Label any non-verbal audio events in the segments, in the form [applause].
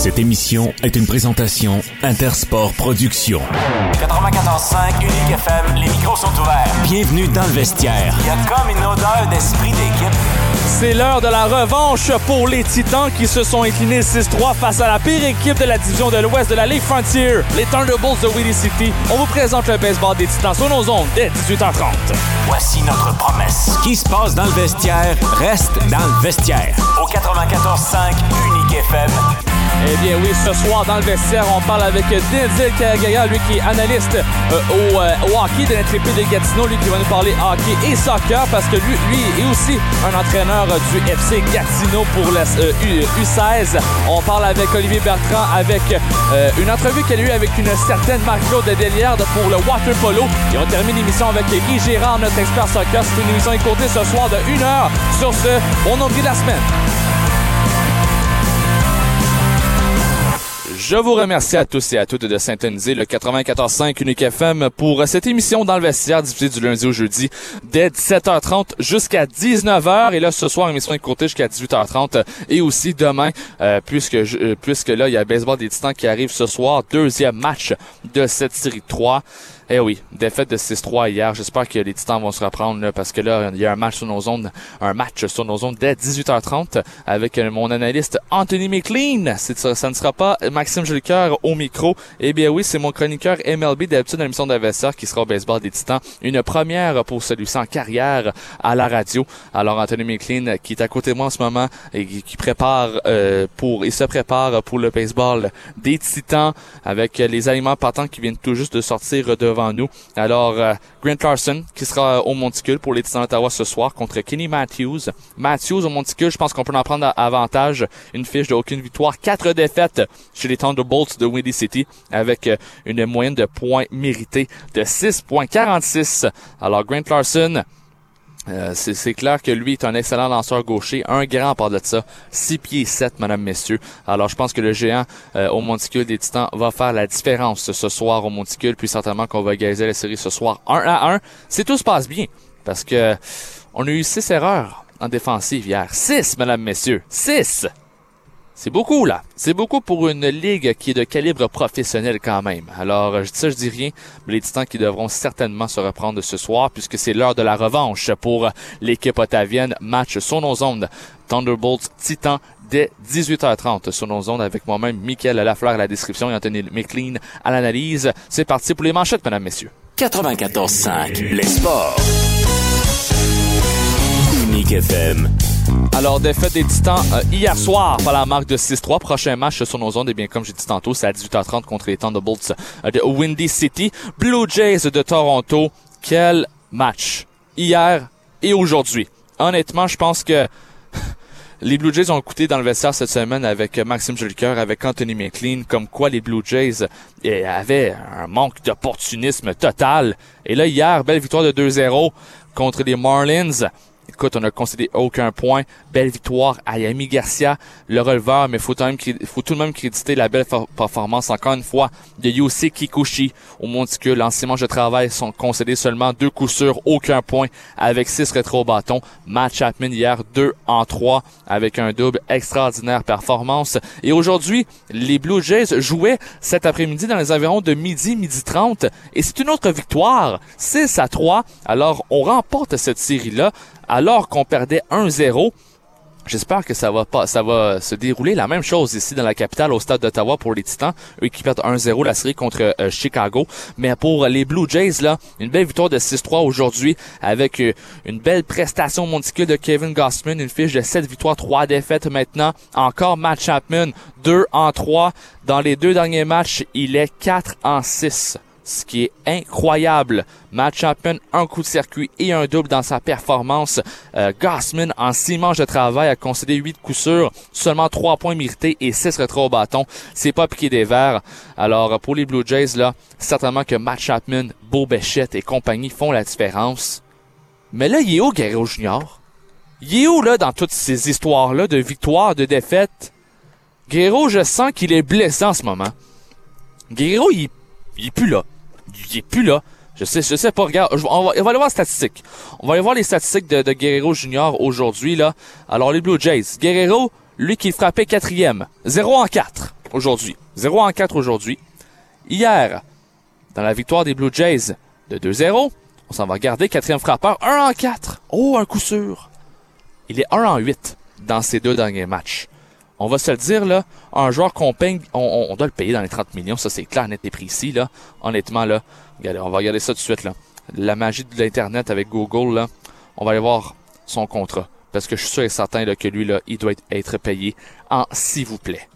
Cette émission est une présentation Intersport Productions. 94.5 Unique FM, les micros sont ouverts. Bienvenue dans le vestiaire. Il y a comme une odeur d'esprit d'équipe. C'est l'heure de la revanche pour les Titans qui se sont inclinés 6-3 face à la pire équipe de la division de l'Ouest de la Ligue Frontier, les Thunderbolts de Willie City. On vous présente le baseball des Titans sur nos ondes dès 18h30. Voici notre promesse. Ce qui se passe dans le vestiaire reste dans le vestiaire. Au 94.5 Unique FM. Eh bien oui, ce soir dans le vestiaire, on parle avec Denzel Karagaya, lui qui est analyste euh, au, euh, au hockey de l'intrépide de Gatineau, lui qui va nous parler hockey et soccer parce que lui, lui est aussi un entraîneur du FC Gatineau pour la euh, U, 16 On parle avec Olivier Bertrand avec euh, une entrevue qu'il a eue avec une certaine Marc-Claude Delierde pour le water polo. Et on termine l'émission avec Guy Gérard, notre expert soccer. C'est une émission écoutée ce soir de 1 heure sur ce bon nombre de la semaine. Je vous remercie à tous et à toutes de syntoniser le 94.5 Unique FM pour cette émission dans le vestiaire diffusée du lundi au jeudi dès 17h30 jusqu'à 19h. Et là, ce soir, émission écoutée jusqu'à 18h30 et aussi demain, euh, puisque, je- euh, puisque là, il y a Baseball des Titans qui arrive ce soir. Deuxième match de cette série 3. Eh oui, défaite de 6-3 hier. J'espère que les Titans vont se reprendre là, parce que là, il y a un match sur nos zones, un match sur nos zones dès 18h30 avec euh, mon analyste Anthony McLean. Ça, ne sera pas Maxime Jolicoeur au micro. Eh bien oui, c'est mon chroniqueur MLB d'habitude dans l'émission d'adversaire qui sera au baseball des Titans. Une première pour celui-ci en carrière à la radio. Alors Anthony McLean qui est à côté de moi en ce moment et qui qui prépare euh, pour il se prépare pour le baseball des Titans avec les aliments partants qui viennent tout juste de sortir devant Alors euh, Grant Larson qui sera au Monticule pour les Titans d'Ottawa ce soir contre Kenny Matthews. Matthews au Monticule, je pense qu'on peut en prendre avantage. Une fiche de aucune victoire, quatre défaites chez les Thunderbolts de Windy City avec euh, une moyenne de points mérités de 6.46. Alors Grant Larson euh, c'est clair que lui est un excellent lanceur gaucher, un grand par de ça, 6 pieds 7, madame, messieurs. Alors je pense que le géant euh, au Monticule des Titans va faire la différence ce soir au Monticule, puis certainement qu'on va égaliser la série ce soir 1 à 1. Si tout se passe bien, parce que on a eu 6 erreurs en défensive hier. 6, madame, messieurs. 6! C'est beaucoup, là. C'est beaucoup pour une ligue qui est de calibre professionnel quand même. Alors, ça, je dis rien, mais les Titans qui devront certainement se reprendre ce soir puisque c'est l'heure de la revanche pour l'équipe ottavienne. Match sur nos ondes. Thunderbolts Titans dès 18h30 sur nos ondes avec moi-même, Mickaël Lafleur à la description et Anthony McLean à l'analyse. C'est parti pour les manchettes, mesdames, messieurs. 94.5 Les sports. Unique FM. Alors, défaite des Titans euh, hier soir par la marque de 6-3. Prochain match sur nos ondes, et bien comme j'ai dit tantôt, c'est à 18h30 contre les Thunderbolts euh, de Windy City. Blue Jays de Toronto. Quel match! Hier et aujourd'hui. Honnêtement, je pense que [laughs] les Blue Jays ont écouté dans le vestiaire cette semaine avec Maxime Jolicoeur, avec Anthony McLean, comme quoi les Blue Jays eh, avaient un manque d'opportunisme total. Et là, hier, belle victoire de 2-0 contre les Marlins. Écoute, on a concédé aucun point. Belle victoire à Yami Garcia, le releveur, mais faut, même, faut tout de même créditer la belle for- performance, encore une fois, de Yosei Kikuchi au monticule. En de travail sont concédés seulement deux coups sûrs, aucun point, avec six rétro bâtons. Matt Chapman hier, 2 en 3, avec un double extraordinaire performance. Et aujourd'hui, les Blue Jays jouaient cet après-midi dans les environs de midi, midi 30, et c'est une autre victoire, 6 à 3. Alors, on remporte cette série-là, alors qu'on perdait 1-0. J'espère que ça va pas, ça va se dérouler la même chose ici dans la capitale au stade d'Ottawa pour les Titans, eux qui perdent 1-0 la série contre euh, Chicago. Mais pour les Blue Jays là, une belle victoire de 6-3 aujourd'hui avec euh, une belle prestation monticule de Kevin Gossman, une fiche de 7 victoires, 3 défaites maintenant. Encore Matt Chapman, 2 en 3 dans les deux derniers matchs, il est 4 en 6 ce qui est incroyable. Matt Chapman, un coup de circuit et un double dans sa performance. Euh, Gossman, en six manches de travail, a concédé huit coups sûrs, seulement trois points mérités et six retraits au bâton. C'est pas piqué des verres. Alors, pour les Blue Jays, là, certainement que Matt Chapman, Beau Béchette et compagnie font la différence. Mais là, il est où, Guerrero Junior? Il est où, là, dans toutes ces histoires-là de victoires, de défaites? Guerrero, je sens qu'il est blessé en ce moment. Guerrero, il, il est plus là. Il est plus là. Je sais, je sais pas, regarde, on, va, on va aller voir les statistiques. On va aller voir les statistiques de, de Guerrero Junior aujourd'hui, là. Alors, les Blue Jays. Guerrero, lui qui frappait quatrième. 0 en 4. aujourd'hui. 0 en 4 aujourd'hui. Hier, dans la victoire des Blue Jays de 2-0, on s'en va regarder. Quatrième frappeur, 1 en 4. Oh, un coup sûr. Il est 1 en 8 dans ces deux derniers matchs. On va se le dire, là, un joueur qu'on paye, on, doit le payer dans les 30 millions, ça c'est clair, net et précis, là. Honnêtement, là, regardez, on va regarder ça tout de suite, là. La magie de l'Internet avec Google, là, on va aller voir son contrat. Parce que je suis sûr et certain que lui, là, il doit être payé en s'il vous plaît.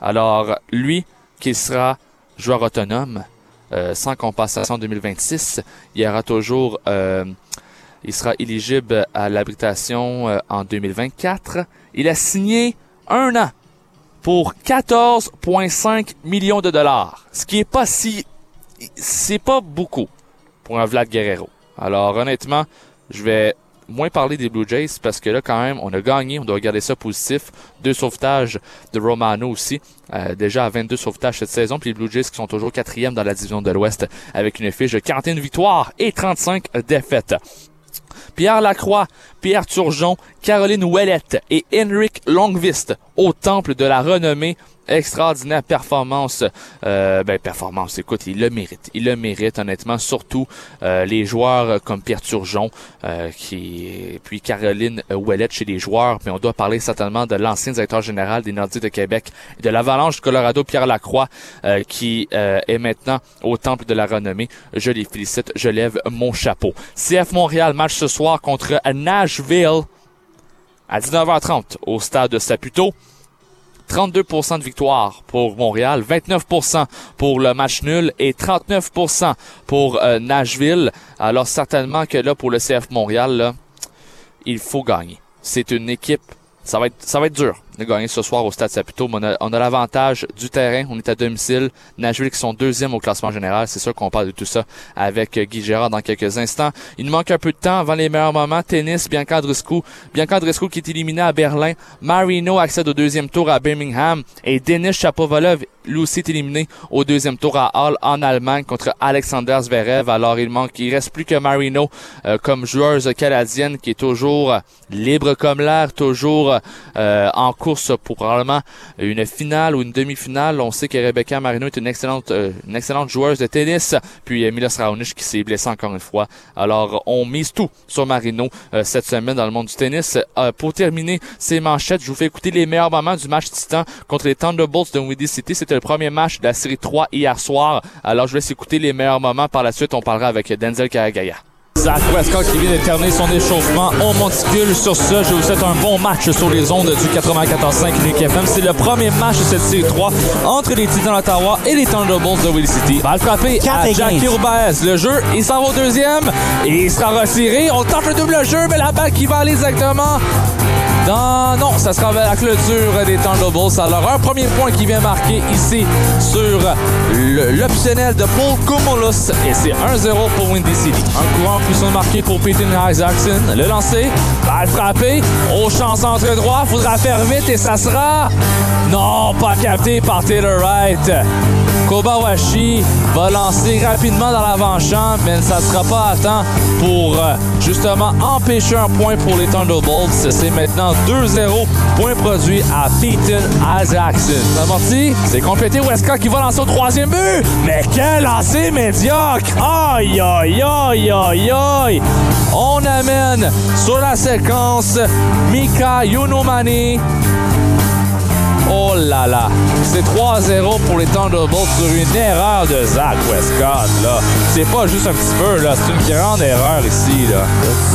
Alors, lui, qui sera joueur autonome, euh, sans compensation 2026, il y aura toujours, euh, il sera éligible à l'habitation euh, en 2024. Il a signé un an pour 14,5 millions de dollars, ce qui est pas si, c'est pas beaucoup pour un Vlad Guerrero. Alors honnêtement, je vais moins parler des Blue Jays parce que là, quand même, on a gagné, on doit regarder ça positif. Deux sauvetages de Romano aussi, euh, déjà à 22 sauvetages cette saison. Puis les Blue Jays qui sont toujours quatrième dans la division de l'Ouest avec une fiche de 41 victoires et 35 défaites. Pierre Lacroix, Pierre Turgeon, Caroline Ouellette et Henrik Longvist au temple de la renommée extraordinaire performance. Euh, ben performance, écoute, il le mérite. Il le mérite honnêtement, surtout euh, les joueurs comme Pierre Turgeon, euh, qui puis Caroline Ouellette chez les joueurs. Mais on doit parler certainement de l'ancien directeur général des Nordiques de Québec, de l'Avalanche du Colorado, Pierre Lacroix, euh, qui euh, est maintenant au temple de la renommée. Je les félicite, je lève mon chapeau. CF Montréal match ce soir contre Nashville à 19h30 au stade de Saputo. 32% de victoire pour Montréal, 29% pour le match nul et 39% pour euh, Nashville. Alors certainement que là, pour le CF Montréal, là, il faut gagner. C'est une équipe, ça va être, ça va être dur de gagner ce soir au Stade Saputo. On a, on a l'avantage du terrain. On est à domicile. Nashville qui sont deuxième au classement général. C'est sûr qu'on parle de tout ça avec euh, Guy Gérard dans quelques instants. Il nous manque un peu de temps avant les meilleurs moments. Tennis, Bianca Andreescu. Bianca Andreescu qui est éliminée à Berlin. Marino accède au deuxième tour à Birmingham. Et Denis Chapovalov, lui aussi est éliminé au deuxième tour à Hall en Allemagne contre Alexander Zverev. Alors il manque, il reste plus que Marino euh, comme joueuse canadienne qui est toujours libre comme l'air, toujours euh, en course pour probablement une finale ou une demi-finale. On sait que Rebecca Marino est une excellente, euh, une excellente joueuse de tennis. Puis Milos Raonic qui s'est blessé encore une fois. Alors on mise tout sur Marino euh, cette semaine dans le monde du tennis. Euh, pour terminer ces manchettes, je vous fais écouter les meilleurs moments du match titan contre les Thunderbolts de Windy City. C'était le premier match de la série 3 hier soir. Alors je vais laisse écouter les meilleurs moments. Par la suite, on parlera avec Denzel Karagaya. Zach Westcott qui vient de terminer son échauffement au monticule. Sur ce, je vous souhaite un bon match sur les ondes du 94.5 Unique FM. C'est le premier match de cette série 3 entre les Titans d'Ottawa et les Thunderbolts de Willie City. Balle frappée à Jackie Urbaez. Le jeu, il s'en va au deuxième et il sera retiré. On tente le double jeu, mais la balle qui va aller exactement dans... Non, ça sera la clôture des Thunderbolts. Alors, un premier point qui vient marquer ici sur l'optionnel de Paul Cumulus. Et c'est 1-0 pour Windy City. Un courant puissant marqué pour Peyton Isaacson. Le lancer, balle frappée, au champ centre droit. Faudra faire vite et ça sera... Non, pas capté par Taylor Wright. Kobawashi va lancer rapidement dans l'avant-champ, mais ça sera pas à temps pour euh, justement empêcher un point pour les Thunderbolts. C'est maintenant 2-0, point produit à Peyton Isaacson. C'est complété Westcott qui va lancer au troisième but, mais quel lancer médiocre! Aïe, aïe, aïe, aïe, aïe! On amène sur la séquence Mika Yunomani Oh là là! C'est 3-0 pour les Thunderbolts sur une erreur de Zach Westcott. Là. C'est pas juste un petit peu, là. C'est une grande erreur ici. Là.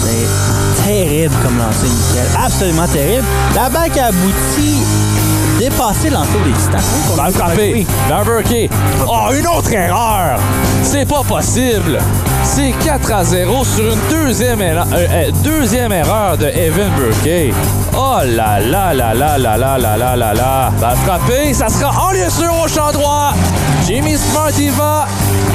C'est terrible comme lancer, Michael. Absolument terrible. La balle qui aboutit dépasser l'entour des titans. Balle frappée. Burke. Oh, une autre erreur! C'est pas possible! C'est 4 à 0 sur une deuxième, erreur, euh, deuxième erreur de Evan Burke. Oh là là là là là là là là là là. Balle frappée, ça sera en lieu sûr au champ droit. Jimmy Smart y va.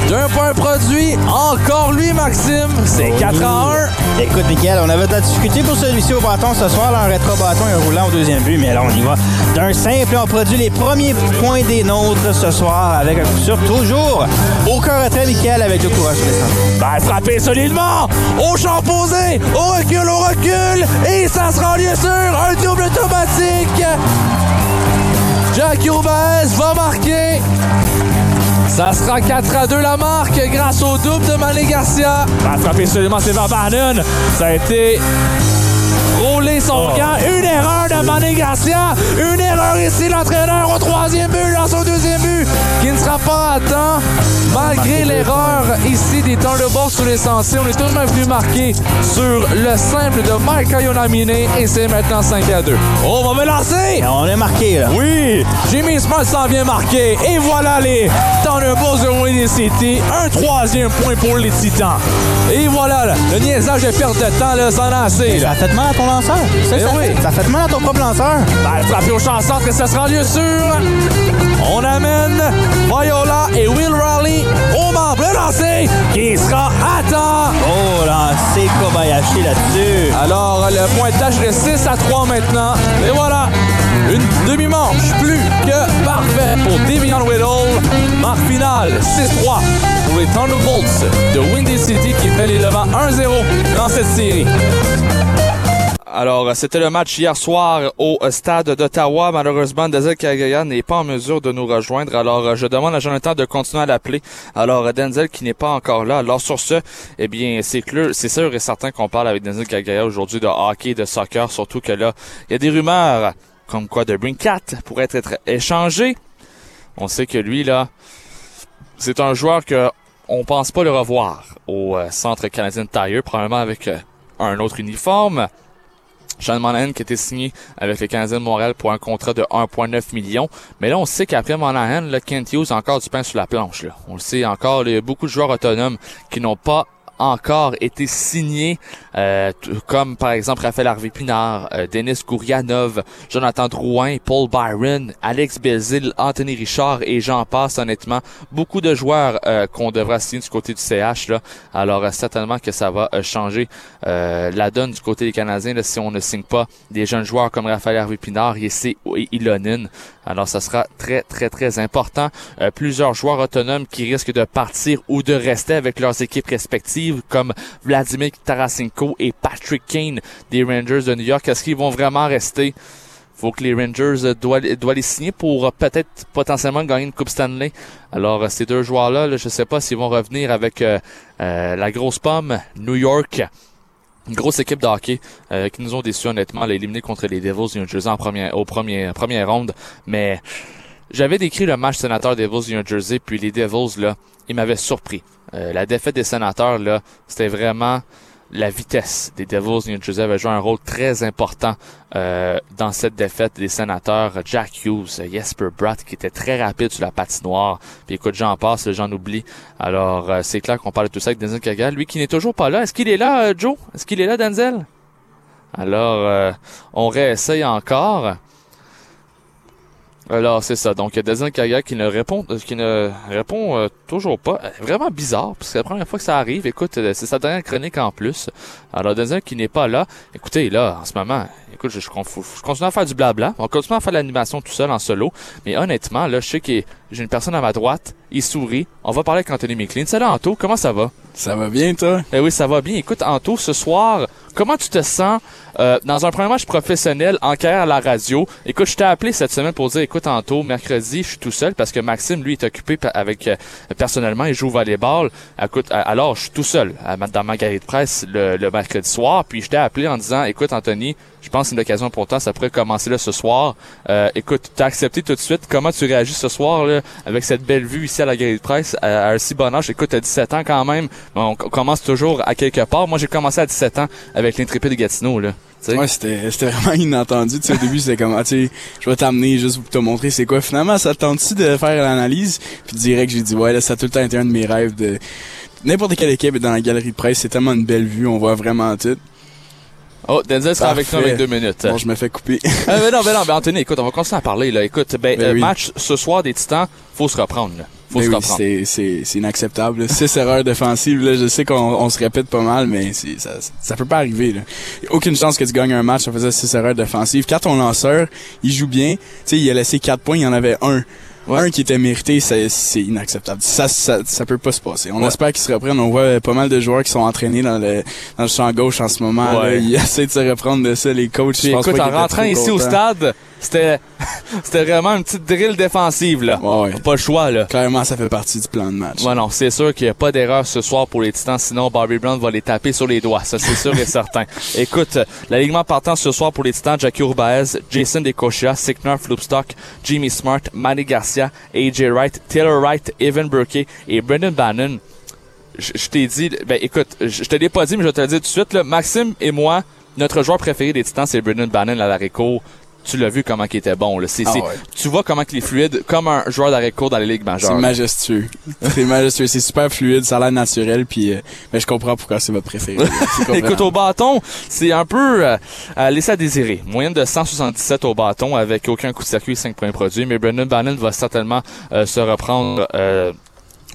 D'un point produit. Encore lui, Maxime. C'est 4 à 1. Écoute, Mickaël, on avait discuté pour celui-ci au bâton ce soir, là, en rétro-bâton et un roulant au deuxième but, mais là, on y va d'un simple. On produit les premiers points des nôtres ce soir avec un coup sûr toujours. Aucun retrait, Mickaël, avec le courage descendant. Balle frappée solidement. Au champ posé. Au recul, au recul. Et ça sera en lieu sûr. Un double automatique. Jack Urbez va marquer. Ça sera 4 à 2 la marque grâce au double de Mané Garcia. Frapper seulement Sylvain Bannon. Ça a été son gant. Une erreur de Mané Garcia. Une erreur ici, l'entraîneur au troisième but, dans son deuxième but, qui ne sera pas à temps. Malgré l'erreur ici des Thunderbolts sur les sensés, on est tout de même venu marquer sur le simple de Mike Ionamine et c'est maintenant 5 à 2. Oh, on va me lancer! On est marqué, là. Oui! Jimmy Smart s'en vient marquer. Et voilà les Thunderbolts de Windy City. Un troisième point pour les Titans. Et voilà, là, le niaisage de perte de temps, là, c'en a assez. Ça Là. fait mal à ton lanceur. Ça, Eh ça, oui. fait, ça fait mal à ton propre lanceur. Ben, frappé au champ centre, ça sera lieu sûr. On amène Viola et Will Raleigh au membre le lancer qui sera à temps. Oh, lancé Kobayashi là-dessus. Alors, le pointage de 6 à 3 maintenant. Et voilà, une demi-manche plus que parfait pour Devion Whittle. Marque finale 6-3 pour les Thunderbolts de Windy City qui fait les devants 1-0 dans cette série. Alors, c'était le match hier soir au stade d'Ottawa. Malheureusement, Denzel Kagaya n'est pas en mesure de nous rejoindre. Alors, je demande à Jonathan de continuer à l'appeler. Alors, Denzel qui n'est pas encore là. Alors, sur ce, eh bien, c'est c'est sûr et certain qu'on parle avec Denzel Kagaya aujourd'hui de hockey, de soccer, surtout que là, il y a des rumeurs comme quoi de Brinkat pourrait être échangé. On sait que lui, là, c'est un joueur que on pense pas le revoir au euh, centre canadien de Tire, probablement avec euh, un autre uniforme. Sean Monahan qui était signé avec le Canadien de Montréal pour un contrat de 1,9 million. Mais là, on sait qu'après Monahan, le Kent Hughes a encore du pain sur la planche. On le sait encore, il y a beaucoup de joueurs autonomes qui n'ont pas encore été signés, euh, comme par exemple Raphaël Harvey Pinard, euh, Denis Gourianov, Jonathan Drouin, Paul Byron, Alex Belzil, Anthony Richard et j'en passe honnêtement. Beaucoup de joueurs euh, qu'on devra signer du côté du CH. Là. Alors euh, certainement que ça va euh, changer euh, la donne du côté des Canadiens là, si on ne signe pas des jeunes joueurs comme Raphaël Harvey Pinard, Yessé et Ilonin. Alors ça sera très très très important. Plusieurs joueurs autonomes qui risquent de partir ou de rester avec leurs équipes respectives comme Vladimir Tarasenko et Patrick Kane des Rangers de New York. Est-ce qu'ils vont vraiment rester? faut que les Rangers euh, doivent, les signer pour euh, peut-être potentiellement gagner une Coupe Stanley. Alors euh, ces deux joueurs-là, là, je sais pas s'ils vont revenir avec la grosse pomme New York. Une grosse équipe de hockey qui nous ont déçus honnêtement, éliminé contre les Devils du New Jersey en première, au premier, première ronde. Mais j'avais décrit le match sénateur Devils New Jersey, puis les Devils, là, ils m'avaient surpris. Euh, la défaite des sénateurs, là, c'était vraiment la vitesse des Devils New Jersey avait joué un rôle très important euh, dans cette défaite des sénateurs. Jack Hughes, Jesper Bratt qui était très rapide sur la patinoire. Puis écoute, j'en passe, j'en oublie. Alors euh, c'est clair qu'on parle de tout ça avec Denzel Kagal, lui qui n'est toujours pas là. Est-ce qu'il est là, Joe? Est-ce qu'il est là, Denzel? Alors on réessaye encore. Alors c'est ça. Donc Denzel Kagal qui ne répond, euh, qui ne répond euh, toujours pas. Euh, Vraiment bizarre, parce que c'est la première fois que ça arrive. Écoute, c'est sa dernière chronique en plus. Alors Denzel qui n'est pas là. Écoutez, là, en ce moment, écoute, je, je, je continue à faire du blabla. On continue à faire l'animation tout seul en solo. Mais honnêtement, là, je sais que j'ai une personne à ma droite. Il sourit. On va parler avec Anthony McLean. Salut Anto, comment ça va? Ça va bien, toi? Eh oui, ça va bien. Écoute, Anto, ce soir, comment tu te sens euh, dans un premier match professionnel en carrière à la radio? Écoute, je t'ai appelé cette semaine pour dire, écoute, Anto, mercredi, je suis tout seul parce que Maxime, lui, est occupé avec, euh, personnellement, il joue au volleyball. Écoute, euh, alors, je suis tout seul dans ma galerie de presse le, le mercredi soir. Puis je t'ai appelé en disant, écoute, Anthony, je pense que c'est une occasion pour toi, ça pourrait commencer là ce soir. Euh, écoute, t'as accepté tout de suite. Comment tu réagis ce soir là, avec cette belle vue ici à la galerie de presse à, à un si bon âge? Écoute, t'as 17 ans quand même. On, commence toujours à quelque part. Moi, j'ai commencé à 17 ans avec l'intrépide de Gatineau. Là. Ouais, c'était, c'était vraiment inattendu. Tu sais, au début, c'était comme, ah, tu je vais t'amener juste pour te montrer c'est quoi. Finalement, ça te tente-tu de faire l'analyse? Puis direct, j'ai dit, ouais, là, ça a tout le temps été un de mes rêves de... N'importe quelle équipe dans la galerie de presse, c'est tellement une belle vue, on voit vraiment tout. Oh, Denzel sera avec nous avec deux minutes. Bon, je me fais couper. [laughs] Ben non, ben non, ben Anthony, écoute, on va continuer à parler. là. Écoute, ben, Ben euh, oui. match ce soir des Titans, faut se reprendre. Là. Faut Mais se oui, reprendre. c'est, c'est, c'est inacceptable. là. Six erreurs défensives, là, je sais qu'on on se répète pas mal, mais c'est, ça, ça peut pas arriver. Là. Y a aucune chance que tu gagnes un match en faisant six erreurs défensives. Quand ton lanceur, il joue bien, tu sais, il a laissé quatre points, il y en avait un. Ouais. Un qui était mérité, c'est, inacceptable. Ça, ça, ça peut pas se passer. On Ouais. espère qu'ils se reprennent. On voit pas mal de joueurs qui sont entraînés dans le, dans le champ gauche en ce moment. Ouais. là. Ils [laughs] essaient de se reprendre de ça, les coachs. Écoute, en rentrant ici au stade, c'était [laughs] c'était vraiment une petite drill défensive, là. Ouais, ouais. Pas le choix, là. Clairement, ça fait partie du plan de match. Ouais, non, c'est sûr qu'il n'y a pas d'erreur ce soir pour les Titans, sinon Bobby Brown va les taper sur les doigts, ça c'est sûr et [laughs] certain. Écoute, l'alignement partant ce soir pour les Titans, Jackie Urbaez, Jason Decochia, Sickner, Floopstock, Jimmy Smart, Manny Garcia, AJ Wright, Taylor Wright, Evan Burkey et Brendan Bannon. Je je t'ai dit, ben écoute, je je te l'ai pas dit, mais je vais te le dire tout de suite, là, Maxime et moi, notre joueur préféré des Titans, c'est Brendan Bannon à court. Tu l'as vu comment il était bon, là. C'est, Ah c'est- ouais. Tu vois comment il est fluide, comme un joueur d'arrêt court dans les ligues C'est majeures. majestueux. C'est majestueux. C'est super fluide, ça a l'air naturel, puis euh, ben, je comprends pourquoi c'est votre préféré. [laughs] C'est. Écoute, au bâton, c'est un peu euh, à désirer. Moyenne de 177 au bâton avec aucun coup de circuit, 5 points produits. Mais Brendan Bannon va certainement euh, se reprendre euh,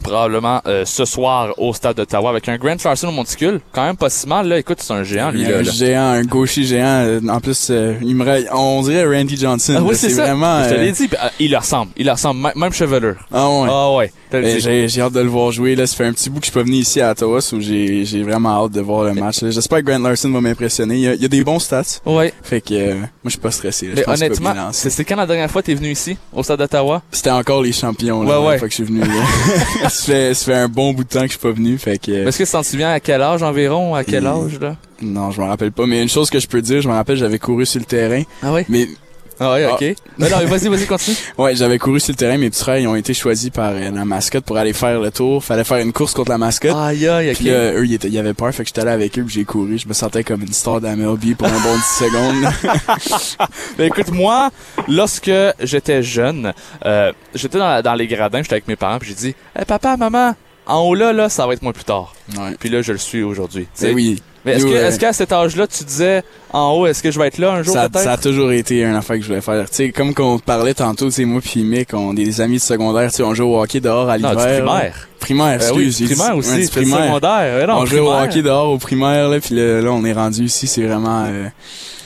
probablement euh, ce soir au stade d'Ottawa avec un Grant Larson au monticule. Quand même pas si mal. Là, écoute, c'est un géant, lui. Là, un là. géant, un gaucher géant. euh, En plus, euh, il me on dirait Randy Johnson. Ah oui, c'est vraiment. Je te euh, l'ai dit. puis, euh, il leur ressemble. Il leur ressemble. M- Même chevelure. Ah ouais. Ah ouais. dis. J'ai hâte de le voir jouer. Là, ça fait un petit bout que je suis pas venu ici à Ottawa, so j'ai vraiment hâte de voir le match. J'espère que Grant Larson va m'impressionner. Il, y a- il y a des bons stats. Ouais. Fait que euh, moi, je suis pas stressé. Mais honnêtement, c'est quand la dernière fois t'es venu ici, au stade d'Ottawa? C'était encore les champions là, Ouais, la ouais. fois que je suis venu. là. [laughs] ça, fait, ça fait un bon bout de temps que je suis pas venu. Fait que Est-ce que tu t'en souviens à quel âge environ? À quel âge, là? non, je me rappelle pas. Mais une chose que je peux dire, je me rappelle, j'avais couru sur le terrain. Ah oui? Mais Ah ouais, Ah. ok. Non, non, mais vas-y, vas-y, continue. [laughs] ouais, j'avais couru sur le terrain. Mes petits frères, ils ont été choisis par euh, la mascotte pour aller faire le tour. Fallait faire une course contre la mascotte. Aïe, aïe, ok. Puis là, eux, ils, étaient, ils avaient peur, fait que j'étais allé avec eux, puis j'ai couru. Je me sentais comme une star d'MLB pour un bon 10 secondes. [laughs] Ben, écoute, moi, lorsque j'étais jeune, euh, j'étais dans, dans les gradins, j'étais avec mes parents, puis j'ai dit, hey, papa, maman, en haut là, là, ça va être moins plus tard. ouais. Puis là, je le suis aujourd'hui. Ben oui. Mais est-ce que, euh, est-ce qu'à cet âge-là, tu disais, en haut, est-ce que je vais être là un jour Ça, peut-être? ça a toujours été un affaire que je voulais faire. Tu sais, comme qu'on parlait tantôt, sais, moi puis Mick, on est des amis de secondaire, tu sais, on joue au hockey dehors à non, l'hiver. du là. primaire. Primaire, Euh, oui, excuse. j'ai dit- primaire ouais, aussi, du fais du secondaire. Ouais, non, on joue au primaire. hockey dehors au primaire, là, puis là, là, on est rendu ici, c'est vraiment... euh,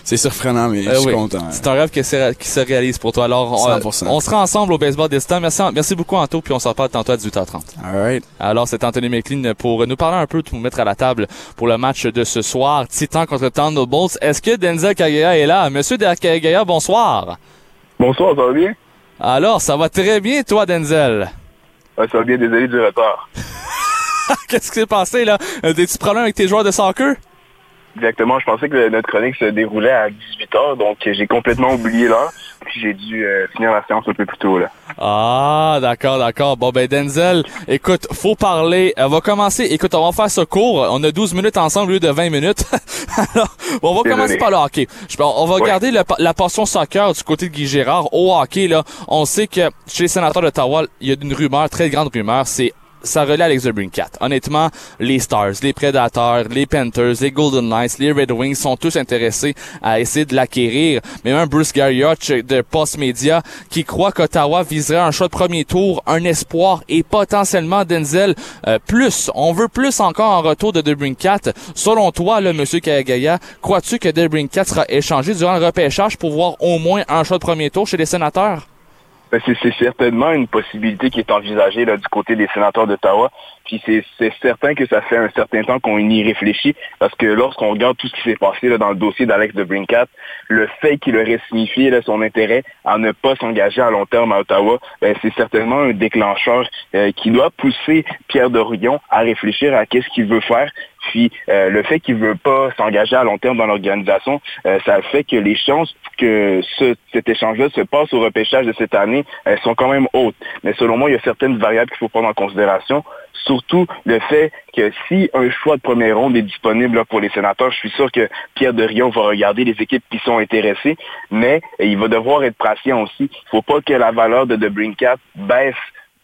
c'est surprenant, mais Euh, je suis oui. content. C'est un rêve qui se, qui se réalise pour toi. Alors, on, 100%. on sera ensemble au baseball des Titans. Merci, merci beaucoup, Anto, puis on s'en parle tantôt à 18h30. Alright. Alors, c'est Anthony McLean pour nous parler un peu, de nous mettre à la table pour le match de ce soir. Titan contre Thunderbolts. Est-ce que Denzel Kagaya est là? Monsieur Kagaya, bonsoir. Bonsoir, ça va bien? Alors, ça va très bien, toi, Denzel. Ouais, ça va bien, désolé du retard. [laughs] Qu'est-ce qui s'est passé, là? Euh, Des petits problèmes avec tes joueurs de soccer? Exactement, je pensais que notre chronique se déroulait à 18h, donc j'ai complètement oublié l'heure, puis j'ai dû euh, finir la séance un peu plus tôt. là. Ah, d'accord, d'accord. Bon, ben, Denzel, écoute, faut parler. On va commencer. Écoute, on va faire ce cours. On a 12 minutes ensemble au lieu de 20 minutes. [laughs] Alors, on va Désolé. commencer par le hockey. Je, on va Ouais. le- la portion soccer du côté de Guy Gérard. Au hockey, là, on sait que chez les sénateurs d'Ottawa, il y a une rumeur, très grande rumeur, c'est ça relaie Alex de Brincat. Honnêtement, les Stars, les Predators, les Panthers, les Golden Knights, les Red Wings sont tous intéressés à essayer de l'acquérir. Mais même Bruce Garriott de Post Media qui croit qu'Ottawa viserait un choix de premier tour, un espoir et potentiellement Denzel euh, plus. On veut plus encore en retour de Debrincat. Selon toi, le monsieur Kagaya, crois-tu que Debrincat sera échangé durant le repêchage pour voir au moins un choix de premier tour chez les sénateurs? Ben, c'est certainement une possibilité qui est envisagée du côté des sénateurs d'Ottawa. C'est certain que ça fait un certain temps qu'on y réfléchit, parce que lorsqu'on regarde tout ce qui s'est passé dans le dossier d'Alex de Brincat, le fait qu'il aurait signifié là, son intérêt à ne pas s'engager à long terme à Ottawa, ben, c'est certainement un déclencheur euh, qui doit pousser Pierre Dorion à réfléchir à qu'est-ce qu'il veut faire. Puis euh, le fait qu'il veut pas s'engager à long terme dans l'organisation, euh, ça fait que les chances que ce, cet échange-là se passe au repêchage de cette année sont quand même hautes. Mais selon moi, il y a certaines variables qu'il faut prendre en considération. Surtout le fait que si un choix de première ronde est disponible pour les sénateurs, je suis sûr que Pierre Derion va regarder les équipes qui sont intéressées, mais il va devoir être patient aussi. Il ne faut pas que la valeur de The Brinkat baisse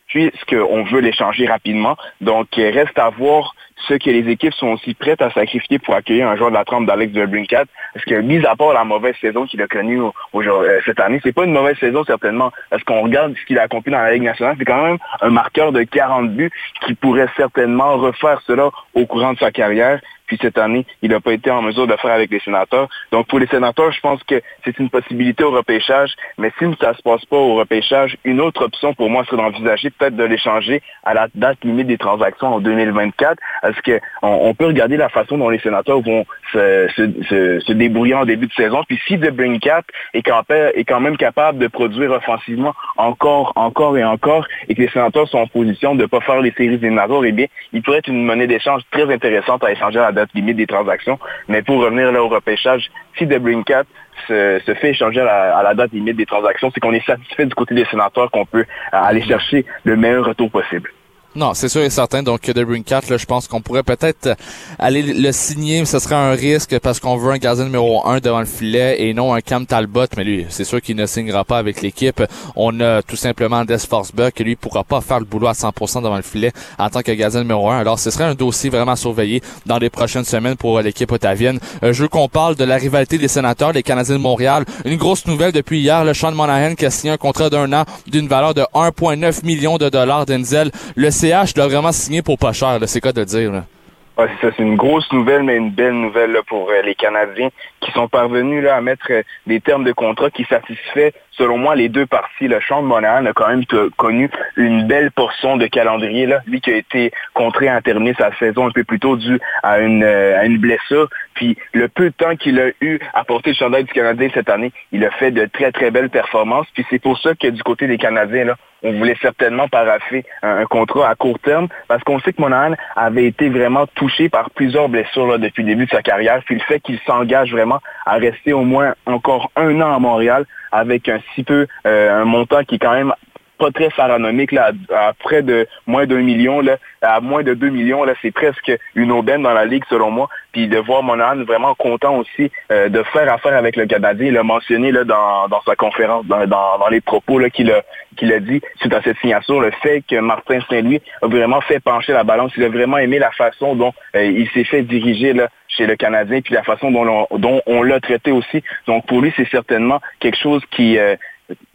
puisqu'on veut l'échanger rapidement. Donc, euh, reste à voir ce que les équipes sont aussi prêtes à sacrifier pour accueillir un joueur de la trempe d'Alex de Brinkat. Parce que, mis à part la mauvaise saison qu'il a connue euh, cette année, c'est pas une mauvaise saison certainement. Parce qu'on regarde ce qu'il a accompli dans la Ligue nationale, c'est quand même un marqueur de 40 buts qui pourrait certainement refaire cela au courant de sa carrière. Puis cette année, il n'a pas été en mesure de faire avec les sénateurs. Donc pour les sénateurs, je pense que c'est une possibilité au repêchage. Mais si ça se passe pas au repêchage, une autre option pour moi serait d'envisager peut-être de l'échanger à la date limite des transactions en 2024. Est-ce que on, peut regarder la façon dont les sénateurs vont se, débrouiller en début de saison? Puis si The Brinkat est quand, est quand même capable de produire offensivement encore, encore et encore, et que les sénateurs sont en position de ne pas faire les séries éliminatoires, eh bien, il pourrait être une monnaie d'échange très intéressante à échanger à la date limite des transactions. Mais pour revenir là au repêchage, si The Brinkat se, se, fait échanger à la, date limite des transactions, c'est qu'on est satisfait du côté des sénateurs qu'on peut aller chercher le meilleur retour possible. Non, c'est sûr et certain. Donc, de Brinkat, là, je pense qu'on pourrait peut-être aller le signer, mais ce serait un risque parce qu'on veut un gardien numéro un devant le filet et non un Cam Talbot. Mais lui, c'est sûr qu'il ne signera pas avec l'équipe. On a tout simplement Des Forsberg qui lui pourra pas faire le boulot à 100% devant le filet en tant que gardien numéro un. Alors, ce serait un dossier vraiment surveillé dans les prochaines semaines pour l'équipe ottavienne. Euh, je veux qu'on parle de la rivalité des sénateurs, les Canadiens de Montréal. Une grosse nouvelle depuis hier, le Sean Monahan qui a signé un contrat d'un an d'une valeur de 1,9 million de dollars d'Enzel. Le CH doit vraiment signer pour pas cher, c'est quoi de dire? C'est une grosse nouvelle, mais une belle nouvelle pour euh, les Canadiens qui sont parvenus à mettre euh, des termes de contrat qui satisfait, selon moi, les deux parties. Le Sean Monahan a quand même connu une belle portion de calendrier. Lui qui a été contraint à terminer sa saison un peu plus tôt dû à une, euh, à une blessure. Puis le peu de temps qu'il a eu à porter le chandail du Canadien cette année, il a fait de très, très belles performances. Puis c'est pour ça que du côté des Canadiens, on voulait certainement paraffer un, contrat à court terme parce qu'on sait que Monahan avait été vraiment touché par plusieurs blessures depuis le début de sa carrière. Puis le fait qu'il s'engage vraiment à rester au moins encore un an à Montréal avec un si peu, euh, un montant qui est quand même pas très pharaonique, là, à, près de moins d'un million, là, à moins de deux millions, là, c'est presque une aubaine dans la ligue, selon moi. Puis de voir Monahan vraiment content aussi euh, de faire affaire avec le Canadien. Il l'a mentionné là, dans, dans sa conférence, dans, dans, les propos qu'il a, qu'il a dit suite à cette signature, le fait que Martin Saint-Louis a vraiment fait pencher la balance. Il a vraiment aimé la façon dont euh, il s'est fait diriger là, chez le Canadien, puis la façon dont on, dont on l'a traité aussi. Donc pour lui, c'est certainement quelque chose qui, euh,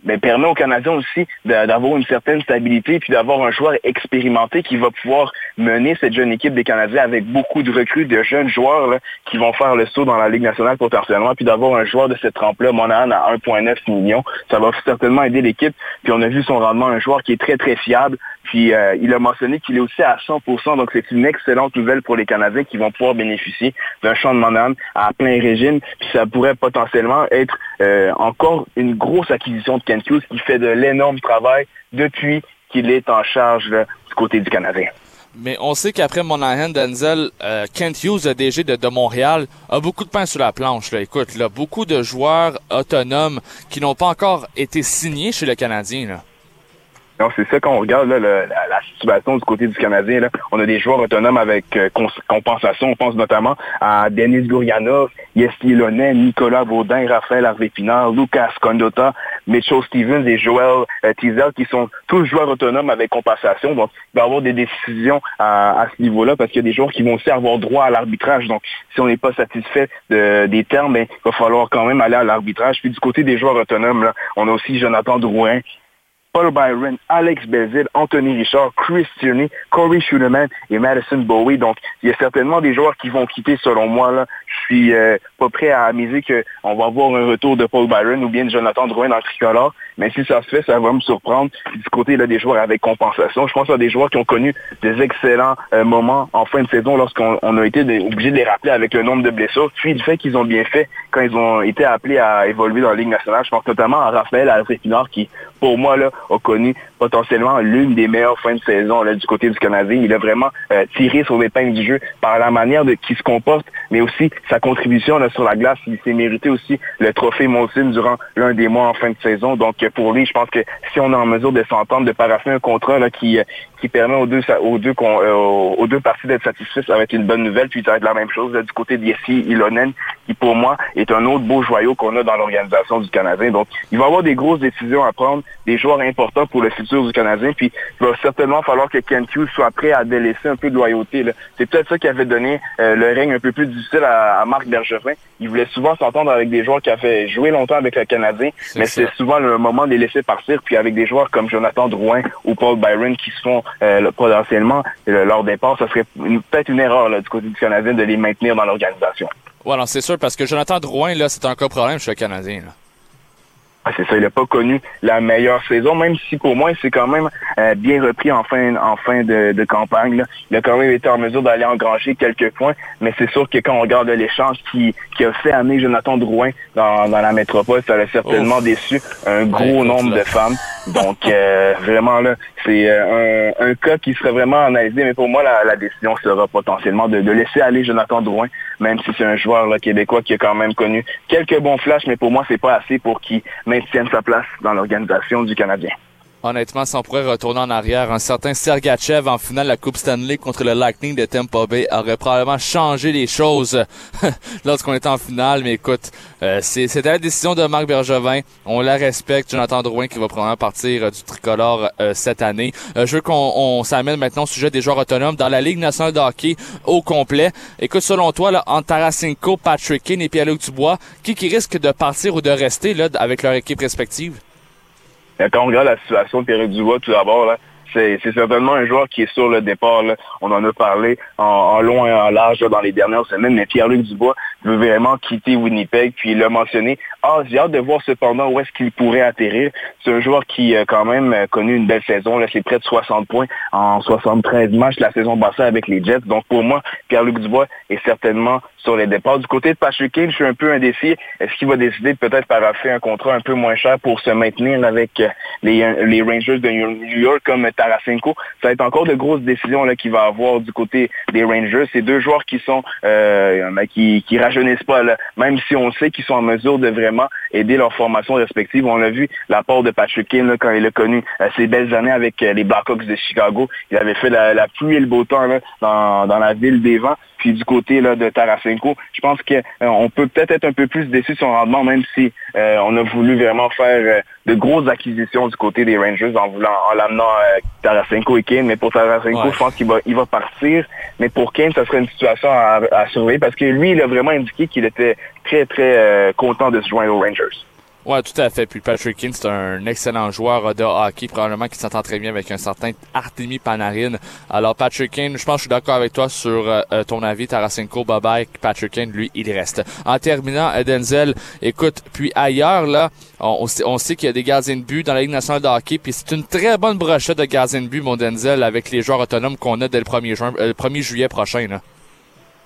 mais permet aux Canadiens aussi d'avoir une certaine stabilité puis d'avoir un joueur expérimenté qui va pouvoir mener cette jeune équipe des Canadiens avec beaucoup de recrues, de jeunes joueurs qui vont faire le saut dans la Ligue nationale potentiellement, puis d'avoir un joueur de cette trempe-là, Monahan à 1,9 millions, ça va certainement aider l'équipe. Puis on a vu son rendement, un joueur qui est très très fiable, puis euh, il a mentionné qu'il est aussi à 100%, donc c'est une excellente nouvelle pour les Canadiens qui vont pouvoir bénéficier d'un champ de Monahan à plein régime, puis ça pourrait potentiellement être euh, encore une grosse acquisition de Kent Hughes qui fait de l'énorme travail depuis qu'il est en charge du côté du Canadien. Mais on sait qu'après Monahan, Denzel, euh, Kent Hughes, le DG de, Montréal, a beaucoup de pain sur la planche. Là. Écoute, là, beaucoup de joueurs autonomes qui n'ont pas encore été signés chez le Canadien. Là c'est ça qu'on regarde, la, situation du côté du Canadien. On a des joueurs autonomes avec euh, compensation. On pense notamment à Denis Gourianov, Yesti Lonen, Nicolas Baudin, Raphaël Harvey-Pinard, Lucas Condota, Mitchell Stevens et Joel euh, qui sont tous joueurs autonomes avec compensation. Donc, il va y avoir des décisions à, ce niveau-là parce qu'il y a des joueurs qui vont aussi avoir droit à l'arbitrage. Donc, si on n'est pas satisfait des termes, ben, il va falloir quand même aller à l'arbitrage. Puis du côté des joueurs autonomes, on a aussi Jonathan Drouin, Paul Byron, Alex Belzil, Anthony Richard, Chris Tierney, Corey Schuneman et Madison Bowie. Donc, il y a certainement des joueurs qui vont quitter, selon moi. Là. Je suis euh, pas prêt à miser qu'on va avoir un retour de Paul Byron ou bien de Jonathan Drouin dans le tricolore. Mais si ça se fait, ça va me surprendre. Du côté là, des joueurs avec compensation, je pense à des joueurs qui ont connu des excellents euh, moments en fin de saison lorsqu'on a été obligé de les rappeler avec le nombre de blessures. Puis du fait qu'ils ont bien fait quand ils ont été appelés à évoluer dans la Ligue nationale. Je pense notamment à Raphaël Alfred Pinard qui, pour moi, là, a connu potentiellement l'une des meilleures fins de saison là, du côté du Canadien. Il a vraiment euh, tiré sur l'épingle du jeu par la manière de qui se comporte, mais aussi sa contribution là, sur la glace. Il s'est mérité aussi le trophée Monson durant l'un des mois en fin de saison. Donc pour lui, je pense que si on est en mesure de s'entendre, de paraffer un contrat là, qui, euh, qui permet aux deux, aux deux, euh, aux deux parties d'être satisfaits, ça va être une bonne nouvelle. Puis ça va être la même chose du côté d'Yessi Ilonen, qui pour moi est un autre beau joyau qu'on a dans l'organisation du Canadien. Donc il va y avoir des grosses décisions à prendre, des joueurs importants pour le futur du Canadien. Puis il va certainement falloir que Ken Hughes soit prêt à délaisser un peu de loyauté. C'est peut-être ça qui avait donné euh, le règne un peu plus difficile à, à Marc Bergevin. Il voulait souvent s'entendre avec des joueurs qui avaient joué longtemps avec le Canadien, mais c'est souvent le moment de les laisser partir. Puis avec des joueurs comme Jonathan Drouin ou Paul Byron qui se font euh, le- potentiellement euh, leur départ, ça serait peut-être une erreur là, du côté du Canadien de les maintenir dans l'organisation. Ouais, non, c'est sûr, parce que Jonathan Drouin, là, c'est un cas problème chez le Canadien. Là. Ah, c'est ça, il n'a pas connu la meilleure saison, même si pour moi, c'est quand même euh, bien repris en fin, en fin de, de campagne. là. Il a quand même été en mesure d'aller engranger quelques points, mais c'est sûr que quand on regarde l'échange qui, qui a fait amener Jonathan Drouin dans, dans la métropole, ça l'a certainement Ouf. déçu un gros nombre de femmes. Donc, euh, vraiment, là, c'est euh, un, un cas qui serait vraiment analysé, mais pour moi, la, la décision sera potentiellement de, de laisser aller Jonathan Drouin, même si c'est un joueur là, québécois qui a quand même connu quelques bons flashs, mais pour moi, c'est pas assez pour qu'il maintienne sa place dans l'organisation du Canadien. Honnêtement, si on pourrait retourner en arrière, un certain Sergachev en finale de la Coupe Stanley contre le Lightning de Tampa Bay aurait probablement changé les choses [laughs] lorsqu'on était en finale. Mais écoute, euh, c'est- la décision de Marc Bergevin. On la respecte. Jonathan Drouin qui va probablement partir euh, du tricolore euh, cette année. Euh, je veux qu'on on s'amène maintenant au sujet des joueurs autonomes dans la Ligue nationale de hockey au complet. Écoute, selon toi, là, Patrick Kane et Pierre-Luc Dubois, qui qui risque de partir ou de rester là, avec leur équipe respective? Quand on regarde la situation de Pierre Dubois, tout d'abord, là, c'est certainement un joueur qui est sur le départ. là. On en a parlé en, long et en large là, dans les dernières semaines, mais Pierre-Luc Dubois veut vraiment quitter Winnipeg, puis il l'a mentionné. Ah, j'ai hâte de voir cependant où est-ce qu'il pourrait atterrir. C'est un joueur qui a quand même euh, connu une belle saison. Là, c'est près de 60 points en 73 matchs la saison passée avec les Jets. Donc pour moi, Pierre-Luc Dubois est certainement sur les départs. Du côté de Patrick je suis un peu indécis. Est-ce qu'il va décider de peut-être paraffer un contrat un peu moins cher pour se maintenir avec euh, les, euh, les Rangers de New York comme Tarasenko? Ça va être encore de grosses décisions qu'il va avoir du côté des Rangers. C'est deux joueurs qui sont euh, ben, qui, qui rajeunissent pas, même si on sait qu'ils sont en mesure de vraiment aider leur formation respective. On l'a vu, l'apport de Patrick Kane quand il a connu euh, ses belles années avec euh, les Blackhawks de Chicago. Il avait fait la, pluie et le beau temps dans, dans la ville des vents. Puis du côté là, de Tarasenko, je pense qu'on peut peut-être être un peu plus déçu de son rendement, même si euh, on a voulu vraiment faire euh, de grosses acquisitions du côté des Rangers en voulant en l'amenant euh, Tarasenko et Kane. Mais pour Tarasenko, Ouais. je pense qu'il va, il va partir. Mais pour Kane, ça serait une situation à, à surveiller parce que lui, il a vraiment indiqué qu'il était très, très euh, content de se joindre aux Rangers. Ouais, tout à fait. Puis Patrick Kane, c'est un excellent joueur de hockey, probablement qui s'entend très bien avec un certain Artemi Panarin. Alors Patrick Kane, je pense que je suis d'accord avec toi sur euh, euh, ton avis. Tarasenko, bye. Patrick Kane, lui, il reste. En terminant, euh, Denzel, écoute, puis ailleurs, là, on, on sait qu'il y a des gardiens de but dans la Ligue nationale de hockey, puis c'est une très bonne brochette de gardiens de but, mon Denzel, avec les joueurs autonomes qu'on a dès le 1er, juin, euh, le 1er juillet prochain. Là.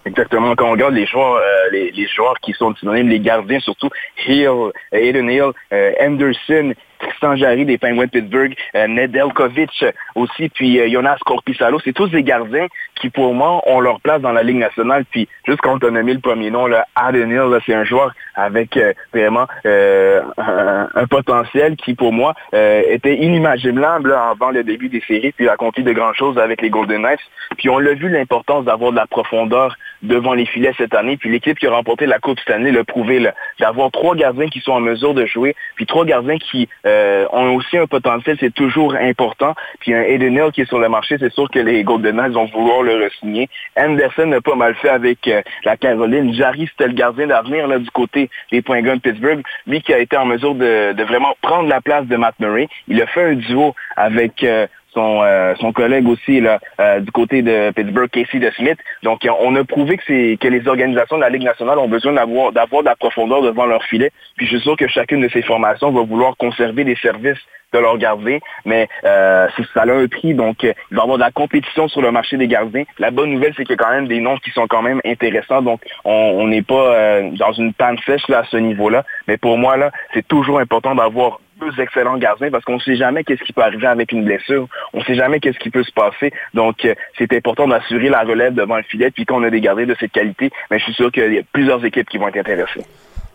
Exactement. Quand on regarde les joueurs, euh, les, joueurs qui sont synonymes, les gardiens surtout, Hill, Aiden Hill, euh, Anderson, Tristan Jarry des Penguins de Pittsburgh, euh, Nedeljkovic euh, aussi, puis euh, Jonas Korpisalo, c'est tous des gardiens qui pour moi ont leur place dans la Ligue nationale. Puis juste quand on a mis le premier nom, là, Aiden Hill, c'est un joueur avec vraiment un, potentiel qui pour moi était inimaginable avant le début des séries, puis a accompli de grandes choses avec les Golden Knights. Puis on l'a vu l'importance d'avoir de la profondeur devant les filets cette année. Puis l'équipe qui a remporté la Coupe cette année l'a prouvé, d'avoir trois gardiens qui sont en mesure de jouer, puis trois gardiens qui euh, ont aussi un potentiel, c'est toujours important. Puis un Aiden Hill qui est sur le marché, c'est sûr que les Golden Knights vont vouloir le re-signer. Anderson n'a pas mal fait avec euh, la Caroline. Jarry, c'était le gardien d'avenir là, du côté des Penguins de Pittsburgh. Lui qui a été en mesure de, de vraiment prendre la place de Matt Murray. Il a fait un duo avec euh, son, euh, son collègue aussi là, euh, du côté de Pittsburgh, Casey de Smith. Donc, euh, on a prouvé que, c'est, que les organisations de la Ligue nationale ont besoin d'avoir, d'avoir de la profondeur devant leur filet. Puis je suis sûr que chacune de ces formations va vouloir conserver les services de leurs gardiens, mais euh, ça a un prix, donc euh, il va y avoir de la compétition sur le marché des gardiens. La bonne nouvelle, c'est qu'il y a quand même des noms qui sont quand même intéressants, donc on on n'est pas euh, dans une panne sèche là, à ce niveau-là. Mais pour moi, là, c'est toujours important d'avoir excellents gardiens parce qu'on ne sait jamais qu'est-ce qui peut arriver avec une blessure. On ne sait jamais qu'est-ce qui peut se passer. Donc, euh, c'est important d'assurer la relève devant le filet. Puis quand on a des gardiens de cette qualité, mais je suis sûr qu'il y a plusieurs équipes qui vont être intéressées.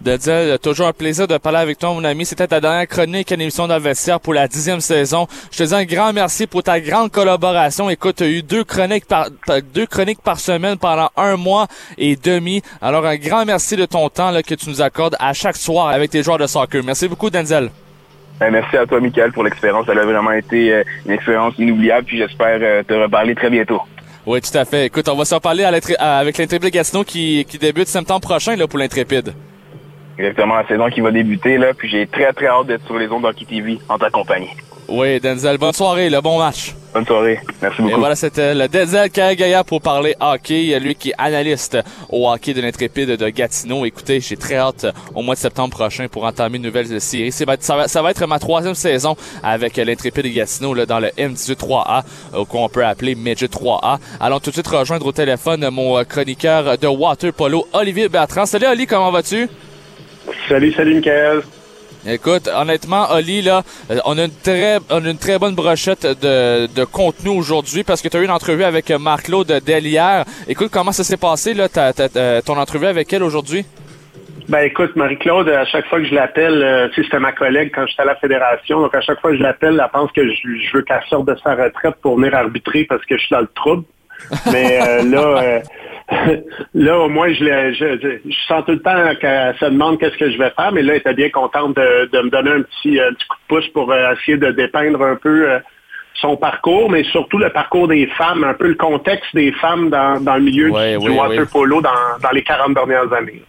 Denzel, toujours un plaisir de parler avec toi, mon ami. C'était ta dernière chronique à l'émission d'Investiaire pour la dixième saison. Je te dis un grand merci pour ta grande collaboration. Écoute, tu as eu deux chroniques par- deux chroniques par semaine pendant un mois et demi. Alors, un grand merci de ton temps là, que tu nous accordes à chaque soir avec tes joueurs de soccer. Merci beaucoup, Denzel. Ben, merci à toi, Michael, pour l'expérience. Elle a vraiment été euh, une expérience inoubliable. Puis j'espère euh, te reparler très bientôt. Oui, tout à fait. Écoute, on va s'en parler à l'intré- à- avec l'Intrépide Gatineau qui, qui débute septembre prochain là, pour l'Intrépide. Exactement, la saison qui va débuter, là, puis j'ai très très hâte d'être sur les ondes d'Hockey TV en ta compagnie. Oui, Denzel, bonne soirée, le bon match. Bonne soirée. Merci Et beaucoup. voilà, c'était le Denzel Karagaya pour parler hockey. Lui qui est analyste au hockey de l'Intrépide de Gatineau. Écoutez, j'ai très hâte au mois de septembre prochain pour entamer une nouvelle série. Ça va, ça va être ma troisième saison avec l'Intrépide de Gatineau là, dans le M18-3A, euh, qu'on peut appeler Midget 3A. Allons tout de suite rejoindre au téléphone mon euh, chroniqueur de water polo, Olivier Bertrand. Salut Oli, comment vas-tu? Salut, salut, Michael. Écoute, honnêtement, Oli, là, euh, on a une très, on a une très bonne brochette de, de contenu aujourd'hui parce que tu as eu une entrevue avec euh, Marc-Claude hier. Écoute, comment ça s'est passé, là, ton entrevue avec elle aujourd'hui? Ben écoute, Marie-Claude, à chaque fois que je l'appelle, euh, tu sais, c'était ma collègue quand j'étais à la fédération, donc à chaque fois que je l'appelle, elle pense que je veux qu'elle sorte de sa retraite pour venir arbitrer parce que je suis dans le trouble. [laughs] Mais euh, là, euh, [laughs] là au moins, je, je, sens tout le temps qu'elle se demande qu'est-ce que je vais faire, mais là, elle était bien contente de, de me donner un petit, un petit coup de pouce pour euh, essayer de dépeindre un peu euh, son parcours, mais surtout le parcours des femmes, un peu le contexte des femmes dans, dans le milieu Ouais, du, oui, water oui. polo dans, dans les 40 dernières années.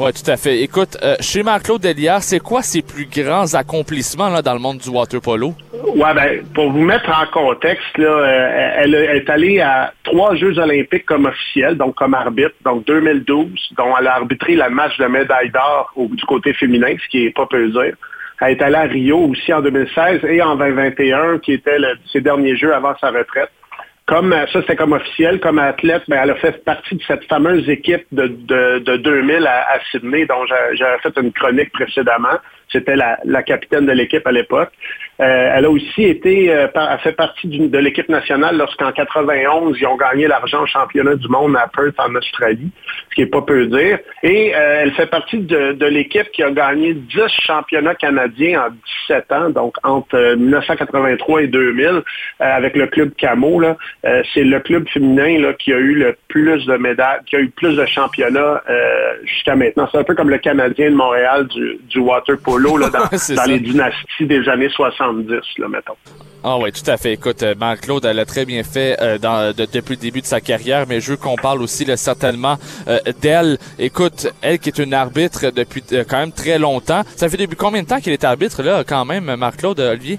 Ouais, tout à fait. Écoute, euh, chez Marc-Claude Delière, c'est quoi ses plus grands accomplissements là, dans le monde du water polo? Ouais, ben, pour vous mettre en contexte, là, euh, elle, est allée à trois Jeux olympiques comme officielle, donc comme arbitre, donc 2012, dont elle a arbitré le match de médaille d'or du côté féminin, ce qui est pas peu dire. Elle est allée à Rio aussi en 2016 et en 2021, qui était ses derniers Jeux avant sa retraite. Comme euh, ça, c'était comme officiel, comme athlète, ben, elle a fait partie de cette fameuse équipe de, de, de 2000 à, Sydney, dont j'a- j'avais fait une chronique précédemment. C'était la capitaine de l'équipe à l'époque. Euh, elle a aussi été, euh, par- fait partie de l'équipe nationale lorsqu'en 91, ils ont gagné l'argent au championnat du monde à Perth en Australie, ce qui est pas peu dire. Et euh, elle fait partie de, de l'équipe qui a gagné 10 championnats canadiens en 17 ans, donc entre euh, 1983 et 2000, euh, avec le club Camo. C'est le club féminin là, qui a eu le plus de médailles, qui a eu plus de championnats jusqu'à maintenant. C'est un peu comme le Canadien de Montréal du, du water polo là, dans, [laughs] dans les dynasties des années 70, là, mettons. Ah oui, tout à fait. Écoute, euh, Marc-Claude, elle a très bien fait euh, dans, de- depuis le début de sa carrière, mais je veux qu'on parle aussi là, certainement euh, d'elle. Écoute, elle qui est une arbitre depuis euh, quand même très longtemps. Ça fait depuis combien de temps qu'elle est arbitre, là, quand même, Marc-Claude, euh, Olivier?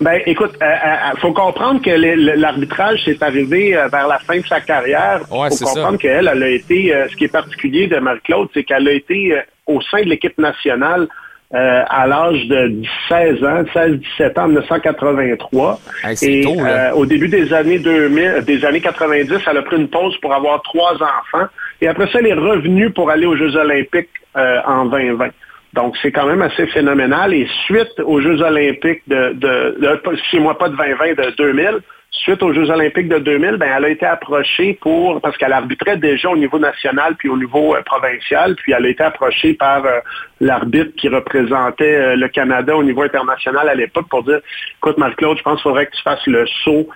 Ben, écoute, il faut comprendre que l'arbitrage s'est arrivé euh, vers la fin de sa carrière. Il Ouais, faut comprendre qu'elle, elle a été, euh, ce qui est particulier de Marie-Claude, c'est qu'elle a été euh, au sein de l'équipe nationale euh, à l'âge de 16 ans, 16-17 ans, en 1983. Hey, c'est Et tôt, euh, au début des années 2000, euh, des années 90, elle a pris une pause pour avoir trois enfants. Et après ça, elle est revenue pour aller aux Jeux olympiques euh, en 2020. Donc, c'est quand même assez phénoménal. Et suite aux Jeux olympiques de, de, de chez moi pas de 2020, de 2000, suite aux Jeux olympiques de 2000, ben, elle a été approchée pour, parce qu'elle arbitrait déjà au niveau national puis au niveau euh, provincial, puis elle a été approchée par euh, l'arbitre qui représentait euh, le Canada au niveau international à l'époque pour dire, écoute, Marc-Claude, je pense qu'il faudrait que tu fasses le saut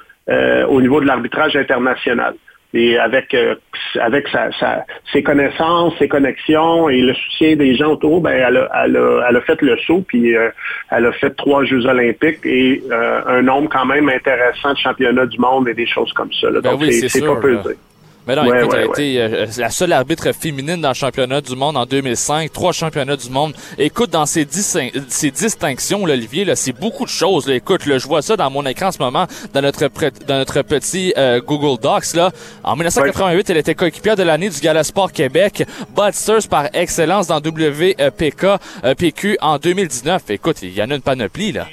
au niveau de l'arbitrage international. Et avec, euh, avec sa, sa- ses connaissances, ses connexions et le soutien des gens autour, ben, elle, a, elle, a, elle a fait le saut, puis euh, elle a fait trois Jeux olympiques et euh, un nombre quand même intéressant de championnats du monde et des choses comme ça. là. Ben Donc, oui, c'est pas dire. Mais non, Ouais, écoute, elle a ouais, été euh, la seule arbitre féminine dans le championnat du monde en 2005, trois championnats du monde. Écoute, dans ces, dis- ces distinctions, là, Olivier, là, c'est beaucoup de choses. Là. Écoute, là, je vois ça dans mon écran en ce moment, dans notre, dans notre petit euh, Google Docs. Là. En 1988, elle était coéquipière de l'année du Gala Sport Québec, Budsters par excellence dans WPK euh, PQ en 2019. Écoute, il y en a une panoplie, là.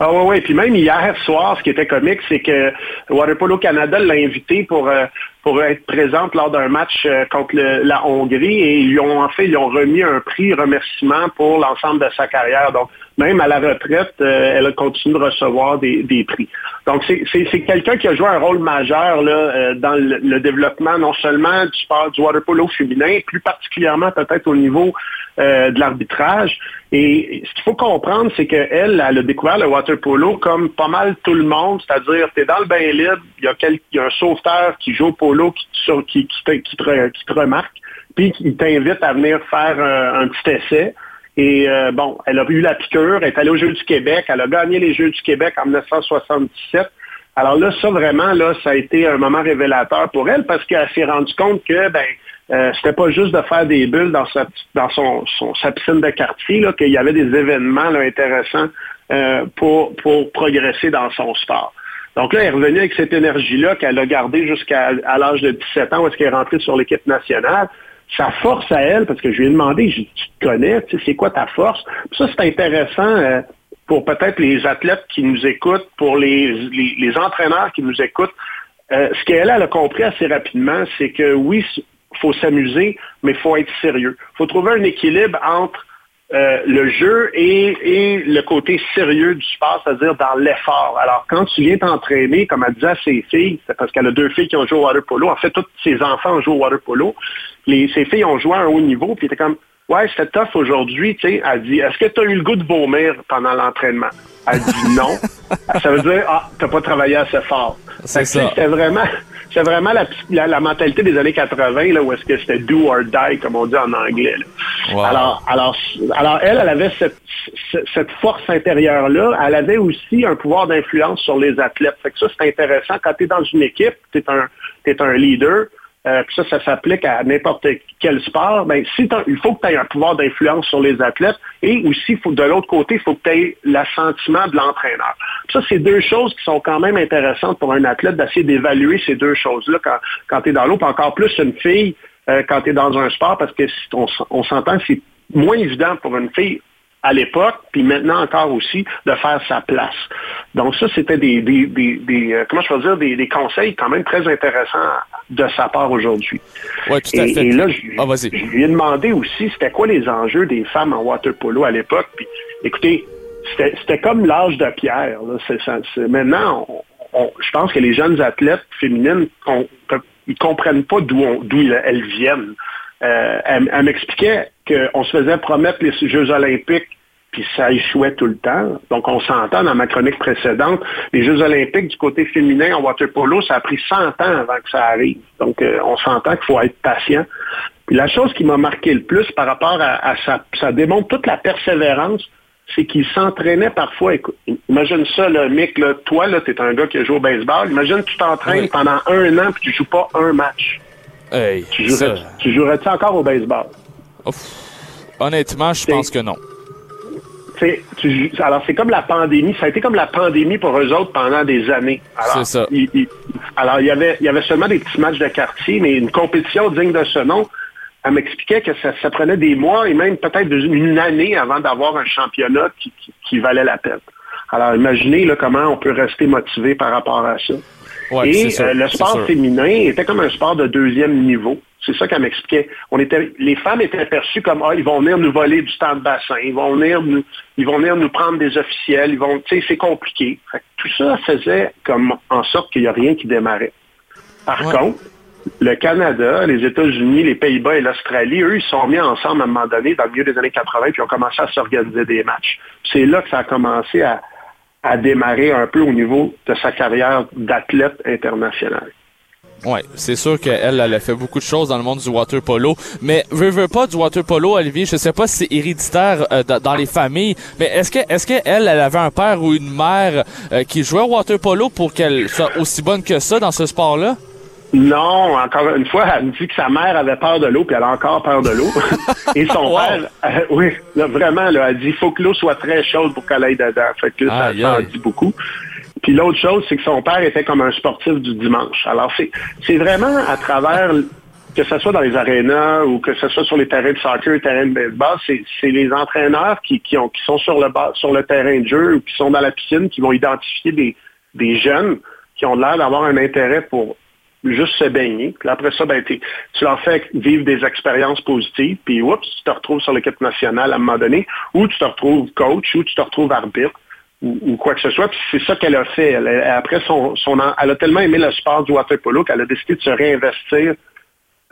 Ah ouais, ouais. Puis même hier soir, ce qui était comique, c'est que Waterpolo Canada l'a invité pour euh, pour être présente lors d'un match euh, contre la Hongrie et ils lui ont en fait ils ont remis un prix remerciement pour l'ensemble de sa carrière. Même à la retraite, euh, elle a continué de recevoir des, prix. Donc c'est quelqu'un qui a joué un rôle majeur euh, dans le, développement non seulement du sport du waterpolo féminin, plus particulièrement peut-être au niveau euh, de l'arbitrage. Et ce qu'il faut comprendre, c'est qu'elle, elle a découvert le water polo comme pas mal tout le monde, c'est-à-dire tu es dans le bain libre, il y, a il un sauveteur qui joue au polo qui, te remarque, puis qui t'invite à venir faire un petit essai. Et euh, bon, elle a eu la piqûre, elle est allée aux Jeux du Québec, elle a gagné les Jeux du Québec en 1977. Alors là, ça vraiment, là, ça a été un moment révélateur pour elle parce qu'elle s'est rendue compte que, ben, euh, c'était pas juste de faire des bulles dans sa, piscine de quartier, qu'il y avait des événements intéressants euh, pour, pour progresser dans son sport. Donc là, elle est revenue avec cette énergie-là qu'elle a gardée jusqu'à l'âge de 17 ans où est-ce qu'elle est rentrée sur l'équipe nationale. Sa force à elle, parce que je lui ai demandé, tu te connais, tu sais, c'est quoi ta force? ça, c'est intéressant euh, pour peut-être les athlètes qui nous écoutent, pour les, les, entraîneurs qui nous écoutent. Euh, ce qu'elle a compris assez rapidement, c'est que oui, faut s'amuser, mais faut être sérieux. Faut trouver un équilibre entre euh, le jeu et, le côté sérieux du sport, c'est-à-dire dans l'effort. Alors, quand tu viens t'entraîner, comme elle disait à ses filles, c'est parce qu'elle a deux filles qui ont joué au water polo. En fait, tous ses enfants ont joué au water polo. Les, ses filles ont joué à un haut niveau, puis était comme, ouais, c'était tough aujourd'hui, tu sais. Elle dit, est-ce que tu as eu le goût de vomir pendant l'entraînement? Elle dit non. [laughs] ça veut dire, ah, t'as pas travaillé assez fort. C'est ça. C'était vraiment, c'est vraiment la, la, mentalité des années 80, là, où est-ce que c'était do or die, comme on dit en anglais. Alors, alors, alors, elle, elle avait cette, cette force intérieure-là. Elle avait aussi un pouvoir d'influence sur les athlètes. Fait que ça, c'est intéressant. Quand tu es dans une équipe, tu es un, es un leader, euh, ça, ça s'applique à n'importe quel sport, ben, il faut que tu aies un pouvoir d'influence sur les athlètes et aussi, de l'autre côté, il faut que tu aies l'assentiment de l'entraîneur. Ça, c'est deux choses qui sont quand même intéressantes pour un athlète d'essayer d'évaluer ces deux choses-là quand, tu es dans l'eau, encore plus une fille euh, quand tu es dans un sport, parce que on, s'entend, c'est moins évident pour une fille à l'époque, puis maintenant encore aussi, de faire sa place. Donc ça, c'était des, des, des, euh, comment je peux dire, des, conseils quand même très intéressants de sa part aujourd'hui. Oui, tout à et, fait. Et là, je, ah, je, lui ai demandé aussi, c'était quoi les enjeux des femmes en water polo à l'époque. Puis, écoutez, c'était comme l'âge de pierre. Là. maintenant, je pense que les jeunes athlètes féminines, on, ils comprennent pas d'où elles viennent. Euh, elle, m'expliquait qu'on se faisait promettre les Jeux olympiques puis ça échouait tout le temps. Donc, on s'entend dans ma chronique précédente, les Jeux olympiques du côté féminin en water polo, ça a pris 100 ans avant que ça arrive. Donc, euh, on s'entend qu'il faut être patient. Puis la chose qui m'a marqué le plus par rapport à, ça, ça démontre toute la persévérance, c'est qu'il s'entraînait parfois. imagine ça, là, Mick, là, toi, là, tu es un gars qui joue au baseball. Imagine que tu t'entraînes pendant un an puis tu joues pas un match. Hey, tu jouerais-tu encore au baseball? Honnêtement, je pense que non. Alors, c'est comme la pandémie. Ça a été comme la pandémie pour eux autres pendant des années. C'est ça. alors, il y, avait, il y avait seulement des petits matchs de quartier, mais une compétition digne de ce nom, elle m'expliquait que ça, prenait des mois et même peut-être une année avant d'avoir un championnat qui, valait la peine. Alors, imaginez là, comment on peut rester motivé par rapport à ça et euh, le sport féminin était comme un sport de deuxième niveau. C'est ça qu'elle m'expliquait. On était, les femmes étaient perçues comme ah, ils vont venir nous voler du temps de bassin, ils vont venir nous, ils vont venir nous prendre des officiels, ils vont, tu sais, c'est compliqué. tout ça faisait comme en sorte qu'il n'y a rien qui démarrait. Par contre, le Canada, les États-Unis, les Pays-Bas et l'Australie, eux, ils sont mis ensemble à un moment donné, dans le milieu des années 80, puis ont commencé à s'organiser des matchs. C'est là que ça a commencé à, à démarrer un peu au niveau de sa carrière d'athlète international. Oui, c'est sûr qu'elle, elle a fait beaucoup de choses dans le monde du water polo. Mais veux, veux pas du water polo, Olivier, je sais pas si c'est héréditaire euh, dans les familles, mais est-ce que est-ce qu'elle, elle avait un père ou une mère euh, qui jouait au water polo pour qu'elle soit aussi bonne que ça dans ce sport-là? Non, encore une fois, elle me dit que sa mère avait peur de l'eau, puis elle a encore peur de l'eau. [laughs] Et son père, euh, oui, vraiment, là, elle dit faut que l'eau soit très chaude pour qu'elle aille dedans. Fait que ça, ça en dit beaucoup. Puis l'autre chose, c'est que son père était comme un sportif du dimanche. Alors, c'est, vraiment à travers, que ce soit dans les arénas ou que ce soit sur les terrains de soccer, terrains de baseball, c'est, les entraîneurs qui, qui, ont, qui sont sur le, terrain de jeu ou qui sont dans la piscine qui vont identifier des, des jeunes qui ont l'air d'avoir un intérêt pour juste se baigner. Puis après ça, ben, tu leur fais vivre des expériences positives, puis oups, tu te retrouves sur l'équipe nationale à un moment donné, ou tu te retrouves coach, ou tu te retrouves arbitre, ou, quoi que ce soit. Puis c'est ça qu'elle a fait. après son, son, elle a tellement aimé le sport du water polo qu'elle a décidé de se réinvestir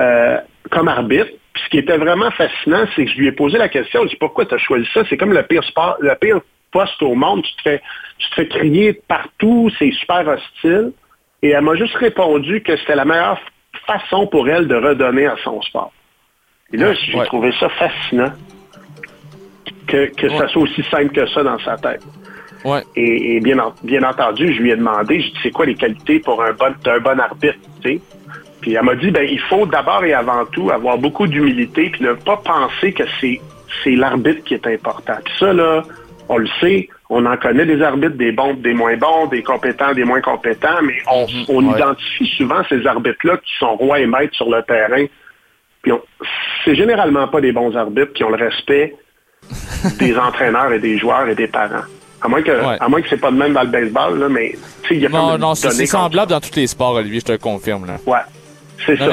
euh, comme arbitre. Puis ce qui était vraiment fascinant, c'est que je lui ai posé la question, je dis pourquoi tu as choisi ça? C'est comme le pire sport, le pire poste au monde. Tu te fais, tu te fais crier partout, c'est super hostile. Et elle m'a juste répondu que c'était la meilleure façon pour elle de redonner à son sport. Et là, j'ai trouvé ça fascinant que, que ça soit aussi simple que ça dans sa tête. Ouais. Et, et bien, en- bien entendu, je lui ai demandé, je dis, c'est quoi les qualités pour un bon, un bon arbitre, tu sais? Puis elle m'a dit, ben, il faut d'abord et avant tout avoir beaucoup d'humilité, puis ne pas penser que c'est, c'est l'arbitre qui est important. Puis ça, là, on le sait, on en connaît des arbitres, des bons, des moins bons, des compétents, des moins compétents, mais on, on ouais. identifie souvent ces arbitres-là qui sont rois et maîtres sur le terrain. Puis on- c'est généralement pas des bons arbitres qui ont le respect des [laughs] entraîneurs et des joueurs et des parents. À moins que, Ouais. à moins que c'est pas de même dans le baseball, là, mais tu sais, il y a Non, non, c'est semblable dans tous les sports, Olivier, je te le confirme. Là. Ouais, c'est ça.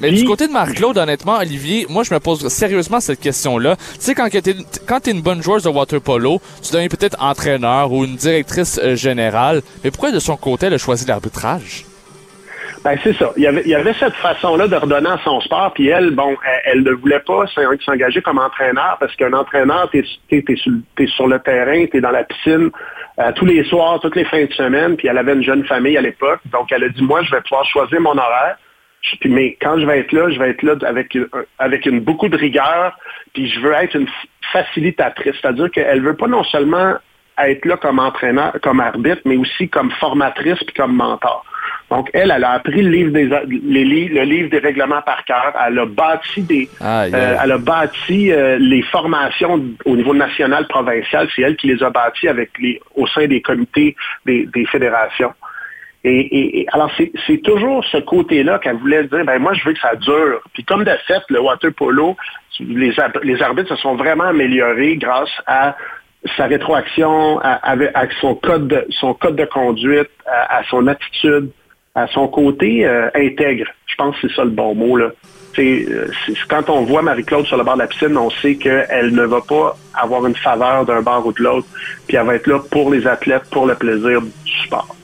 mais, Puis- du côté de Marc-Claude, honnêtement, Olivier, moi, je me pose sérieusement cette question-là. Tu sais, quand t'es quand t'es une bonne joueuse de water polo, tu deviens peut-être entraîneur ou une directrice euh, générale. Mais pourquoi, de son côté, elle a choisi l'arbitrage? Ben, c'est ça. Il y, avait, cette façon-là de redonner à son sport, puis elle, bon, elle, ne voulait pas s'en- s'engager comme entraîneur parce qu'un entraîneur, t'es es, sur, le terrain, t'es dans la piscine euh, tous les soirs, toutes les fins de semaine, puis elle avait une jeune famille à l'époque, donc elle a dit, moi, je vais pouvoir choisir mon horaire, mais quand je vais être là, je vais être là avec, une- avec une, beaucoup de rigueur, puis je veux être une facilitatrice, c'est-à-dire qu'elle veut pas non seulement être là comme entraîneur, comme arbitre, mais aussi comme formatrice puis comme mentor. Donc, elle, elle a appris le livre des, les le livre des règlements par cœur. Elle a bâti des, euh, elle a bâti euh, les formations au niveau national, provincial. C'est elle qui les a bâties avec les, au sein des comités des, des fédérations. Et, et- et alors, c'est toujours ce côté-là qu'elle voulait dire, ben moi, je veux que ça dure. Puis comme de fait, le water polo, les arbitres se sont vraiment améliorés grâce à sa rétroaction, avec, son code de, son code de conduite, à, son attitude, à son côté euh, intègre. Je pense que c'est ça le bon mot. Là. Euh, c'est- quand on voit Marie-Claude sur le bord de la piscine, on sait qu'elle ne va pas avoir une faveur d'un bord ou de l'autre, puis elle va être là pour les athlètes, pour le plaisir du sport.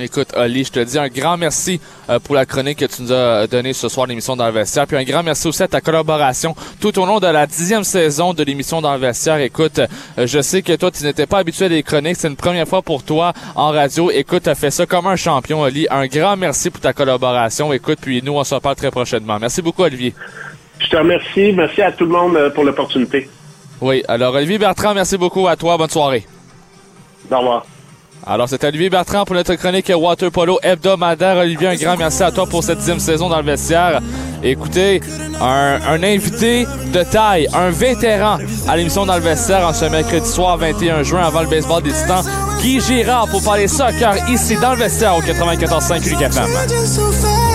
Écoute, Oli, je te dis un grand merci euh, pour la chronique que tu nous as donnée ce soir l'émission dans le vestiaire. Puis un grand merci aussi à ta collaboration tout au long de la dixième saison de l'émission dans le vestiaire. Écoute, euh, je sais que toi, tu n'étais pas habitué à des chroniques. C'est une première fois pour toi en radio. Écoute, tu as fait ça comme un champion, Oli. Un grand merci pour ta collaboration. Écoute, puis nous, on se reparle très prochainement. Merci beaucoup, Olivier. Je te remercie. Merci à tout le monde euh, pour l'opportunité. Oui, alors Olivier Bertrand, merci beaucoup à toi. Bonne soirée. Au revoir. Alors, c'était Olivier Bertrand pour notre chronique Water Polo hebdomadaire. Olivier, un grand merci à toi pour cette dixième saison dans le vestiaire. Écoutez, un, invité de taille, un vétéran à l'émission dans le vestiaire en ce mercredi soir 21 juin avant le baseball des titans, Guy Girard pour parler soccer ici dans le vestiaire au 94.5 Unique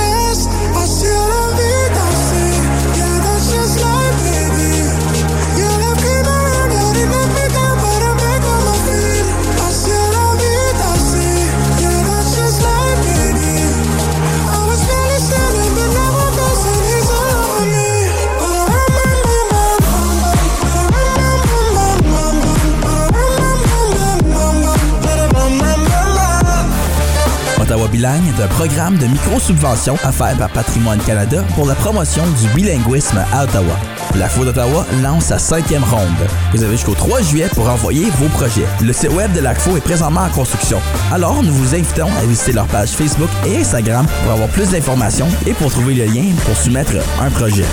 Bilingue est programme de micro-subvention offert par Patrimoine Canada pour la promotion du bilinguisme à Ottawa. La d'Ottawa lance sa cinquième ronde. Vous avez jusqu'au 3 juillet pour envoyer vos projets. Le site web de l'ACFO est présentement en construction. Alors, nous vous invitons à visiter leur page Facebook et Instagram pour avoir plus d'informations et pour trouver le lien pour soumettre un projet.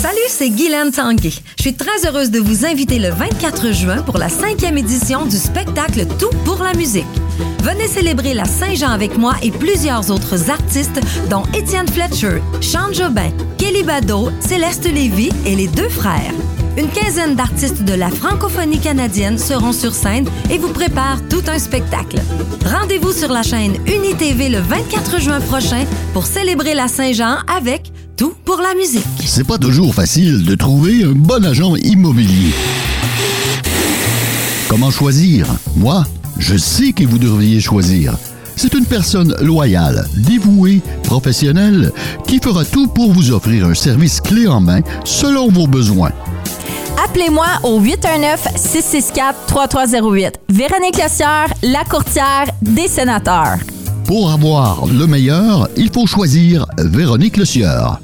Salut, c'est Guylaine Tanguay. Je suis très heureuse de vous inviter le 24 juin pour la cinquième édition du spectacle Tout pour la musique. Venez célébrer la Saint-Jean avec moi et plusieurs autres artistes, dont Étienne Fletcher, Sean Jobin, Kelly Bado, Céleste Lévy et les deux frères. Une quinzaine d'artistes de la francophonie canadienne seront sur scène et vous préparent tout un spectacle. Rendez-vous sur la chaîne UniTV le 24 juin prochain pour célébrer la Saint-Jean avec Tout pour la musique. C'est pas toujours facile de trouver un bon agent immobilier. Comment choisir? Moi, je sais que vous devriez choisir. C'est une personne loyale, dévouée, professionnelle, qui fera tout pour vous offrir un service clé en main selon vos besoins. Appelez-moi au 819-664-3308. Véronique Lossière, la courtière des sénateurs. Pour avoir le meilleur, il faut choisir Véronique Le Sieur.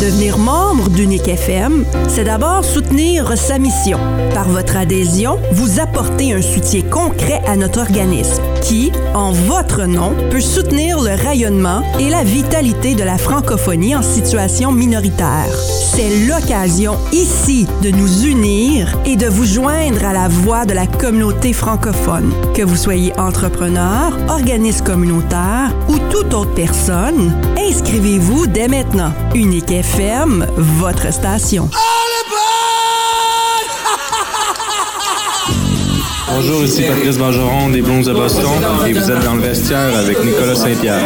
Devenir membre d'Unique FM, c'est d'abord soutenir sa mission. Par votre adhésion, vous apportez un soutien concret à notre organisme. Qui, en votre nom, peut soutenir le rayonnement et la vitalité de la francophonie en situation minoritaire. C'est l'occasion ici de nous unir et de vous joindre à la voix de la communauté francophone. Que vous soyez entrepreneur, organisme communautaire ou toute autre personne, inscrivez-vous dès maintenant. Unique FM, votre station. Bonjour, ici Patrice Bergeron des Blondes de Boston et vous êtes dans le vestiaire avec Nicolas Saint-Pierre.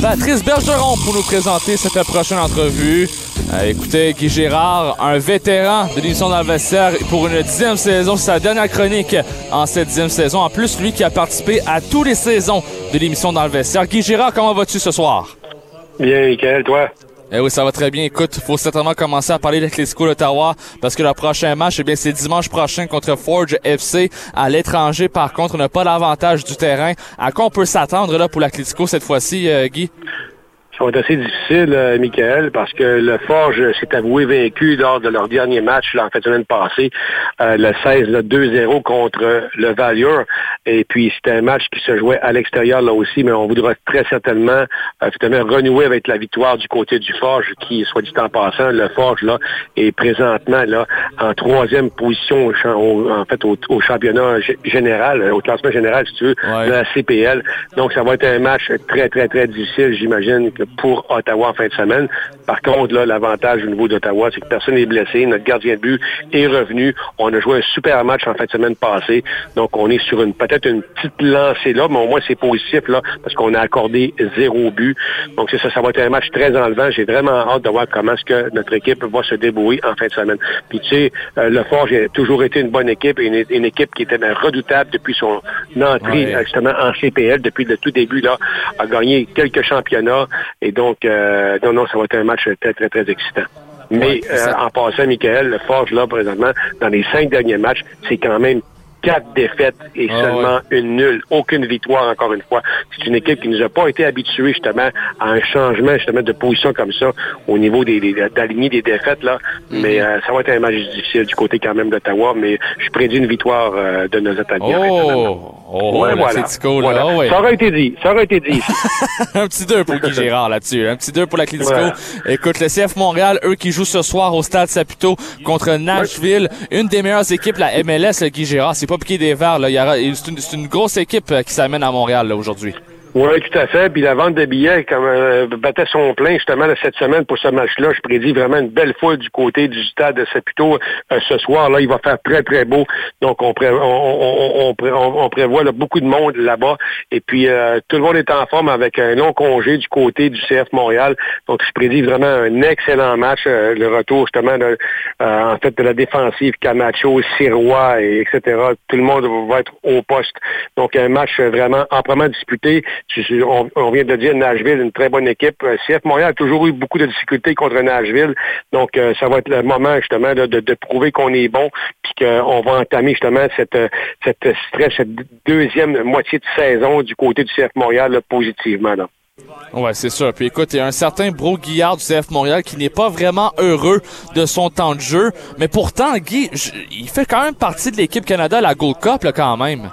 Patrice Bergeron pour nous présenter cette prochaine entrevue. Euh, écoutez, Guy Gérard, un vétéran de l'émission dans le vestiaire pour une dixième saison, c'est sa dernière chronique en cette dixième saison. En plus, lui qui a participé à toutes les saisons de l'émission dans le vestiaire. Guy Gérard, comment vas-tu ce soir? Bien, Michael, toi? Eh oui, ça va très bien. Écoute, faut certainement commencer à parler d'Athlético d'Ottawa parce que le prochain match, eh bien, c'est dimanche prochain contre Forge FC à l'étranger. Par contre, on n'a pas l'avantage du terrain. À quoi on peut s'attendre là pour l'Athlético cette fois-ci, euh, Guy? Ça va être assez difficile, euh, Michael, parce que le Forge s'est avoué vaincu lors de leur dernier match là, en fait semaine passée, euh, le 16, le 2-0 contre le Valure. Et puis c'était un match qui se jouait à l'extérieur là aussi, mais on voudra très certainement euh, finalement renouer avec la victoire du côté du Forge, qui, soit dit en passant, le Forge là est présentement là en troisième position au, en fait au, au championnat général, euh, au classement général, si tu veux, de la CPL. Donc ça va être un match très, très, très difficile, j'imagine, que pour Ottawa en fin de semaine. Par contre, là, l'avantage au niveau d'Ottawa, c'est que personne n'est blessé. Notre gardien de but est revenu. On a joué un super match en fin de semaine passée. Donc, on est sur une peut-être une petite lancée là, mais au moins c'est positif là, parce qu'on a accordé zéro but. Donc, c'est ça, ça va être un match très enlevant. J'ai vraiment hâte de voir comment est-ce que notre équipe va se débrouiller en fin de semaine. Puis, tu sais, euh, le Forge a toujours été une bonne équipe et une, une équipe qui était redoutable depuis son entrée Ouais. justement en CPL depuis le tout début là, a gagné quelques championnats et donc euh, non non ça va être un match très très très excitant. Mais euh, en passant, Michael, le Forge là présentement dans les cinq derniers matchs, c'est quand même quatre défaites et Ah seulement une nulle, aucune victoire encore une fois. C'est une équipe qui nous a pas été habituée justement à un changement justement de position comme ça au niveau des, des d'aligner des défaites là. Mhm. Mais euh, ça va être un match difficile du côté quand même d'Ottawa, mais je prédis une victoire euh, de nos Italiens. Oh! Oh, Ouais, voilà. là. Voilà. Ouais. Ça aurait été dit. Ça aurait été dit. [laughs] un petit 2 pour Guy Gérard là-dessus. Un petit 2 pour l'Atletico. Voilà. Écoute, le CF Montréal, eux qui jouent ce soir au Stade Saputo contre Nashville, une des meilleures équipes, la MLS, le Guy Gérard. C'est pas piqué des verres, C'est une, grosse équipe euh, qui s'amène à Montréal, aujourd'hui. Oui, tout à fait. Puis la vente de billets comme, euh, battait son plein justement cette semaine pour ce match-là. Je prédis vraiment une belle foule du côté du stade de Saputo euh, ce soir. Là, il va faire très, très beau. Donc, on, on, on, on, pré- on- on prévoit là, beaucoup de monde là-bas. Et puis, euh, tout le monde est en forme avec un long congé du côté du CF Montréal. Donc, je prédis vraiment un excellent match. euh, le retour justement de, euh, en fait de la défensive Camacho, Sirois, et etc. Tout le monde va être au poste. Donc, un match vraiment amplement disputé. On, vient de dire Nashville, une très bonne équipe. Euh, CF Montréal a toujours eu beaucoup de difficultés contre Nashville. Donc, euh, ça va être le moment justement de, prouver qu'on est bon, puis qu'on va entamer justement cette, euh, cette stress, cette deuxième moitié de saison du côté du CF Montréal là, positivement. Là. Ouais, c'est sûr. Puis écoute, il y a un certain Bro Guillard du CF Montréal qui n'est pas vraiment heureux de son temps de jeu. Mais pourtant, Guy, il fait quand même partie de l'équipe Canada à la Gold Cup, là, quand même.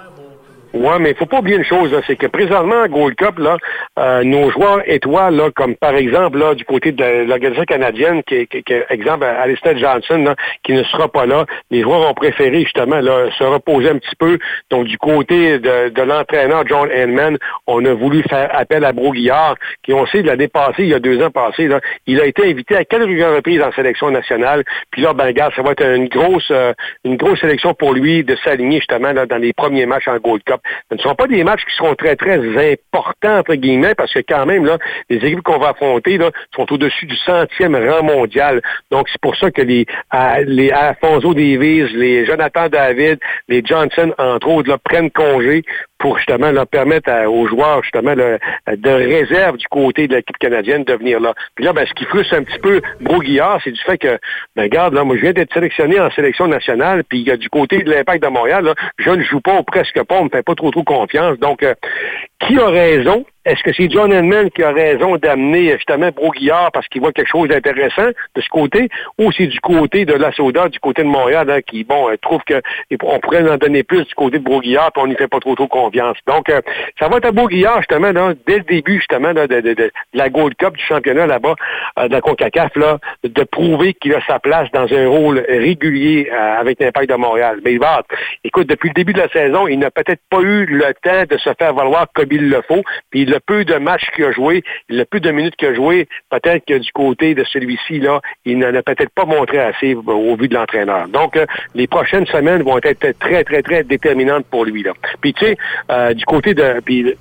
Ouais, mais il faut pas oublier une chose, c'est que présentement, à Gold Cup, là, euh, nos joueurs étoiles, là, comme par exemple là, du côté de l'organisation canadienne, qui, qui, qui- exemple Alistair Johnson, qui ne sera pas là, les joueurs ont préféré justement là, se reposer un petit peu. Donc, du côté de, l'entraîneur John Henman, on a voulu faire appel à Broguillard, qui on sait l'a dépassé il y a deux ans passés. Il a été invité à quelques reprises en sélection nationale. Puis là, ben regarde, ça va être une grosse, euh, une grosse sélection pour lui de s'aligner justement là, dans les premiers matchs en Gold Cup. Ce ne sont pas des matchs qui seront très, très importants, entre guillemets, parce que quand même, là, les équipes qu'on va affronter là, sont au-dessus du centième rang mondial. Donc, c'est pour ça que les, les Alfonso Davies, les Jonathan David, les Johnson, entre autres, prennent congé pour justement leur permettre aux joueurs justement là, de réserve du côté de l'équipe canadienne de venir là. Puis là, ben, ce qui frustre un petit peu Broguillard, c'est du fait que, ben regarde, là, moi je viens d'être sélectionné en sélection nationale, puis euh, du côté de l'impact de Montréal, là, je ne joue pas ou presque pas, on me fait pas trop trop confiance. Donc, euh, qui a raison? Est-ce que c'est John Edman qui a raison d'amener justement Broguillard parce qu'il voit quelque chose d'intéressant de ce côté, ou c'est du côté de la Soda, du côté de Montréal, hein, qui, bon, euh, trouve que on pourrait en donner plus du côté de Broguillard, puis on n'y fait pas trop trop confiance. Donc, euh, ça va être à Broguillard, justement, dès le début, justement, de, la Gold Cup du championnat là-bas, euh, de la CONCACAF, là, de prouver qu'il a sa place dans un rôle régulier avec l'impact de Montréal. Mais il va, écoute, depuis le début de la saison, il n'a peut-être pas eu le temps de se faire valoir comme il le faut, puis le peu de matchs qu'il a joué, le peu de minutes qu'il a joué, peut-être que du côté de celui-ci, là, il n'en a peut-être pas montré assez au vu de l'entraîneur. Donc, euh, les prochaines semaines vont être très, très, très déterminantes pour lui. Là. Puis, tu sais, euh, du côté de... Puis,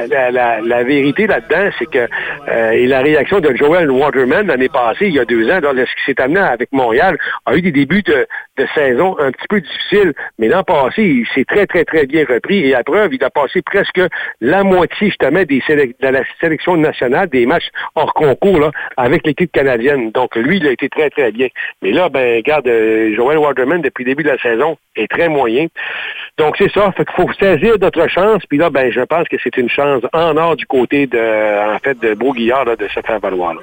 la, vérité là-dedans, c'est que euh, et la réaction de Joel Waterman l'année passée, il y a deux ans, lorsqu'il s'est amené avec Montréal, a eu des débuts de, de saison un petit peu difficiles. Mais l'an passé, il s'est très, très, très bien repris. Et à preuve, il a passé presque la moitié, justement, des de la sélection nationale, des matchs hors concours, là, avec l'équipe canadienne. Donc, lui, il a été très, très bien. Mais là, ben, regarde, euh, Joel Waterman, depuis le début de la saison, est très moyen. Donc, c'est ça. Fait qu'il faut saisir notre chance. Puis là, ben, je pense que c'est une chance en or du côté de, en fait, de Broguillard, de se faire valoir. là.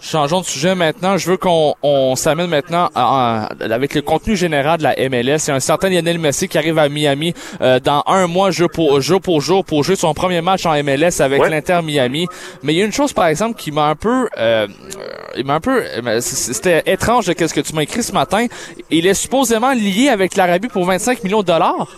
Changeons de sujet maintenant. Je veux qu'on on s'amène maintenant à- à- avec le contenu général de la MLS. Il y a un certain Lionel Messi qui arrive à Miami euh, dans un mois, jour pour jour pour jour, pour jouer son premier match en MLS avec Ouais. l'Inter Miami. Mais il y a une chose, par exemple, qui m'a un peu, euh, il m'a un peu, euh, c'était étrange de ce que tu m'as écrit ce matin. Il est supposément lié avec l'Arabie pour 25 millions de dollars.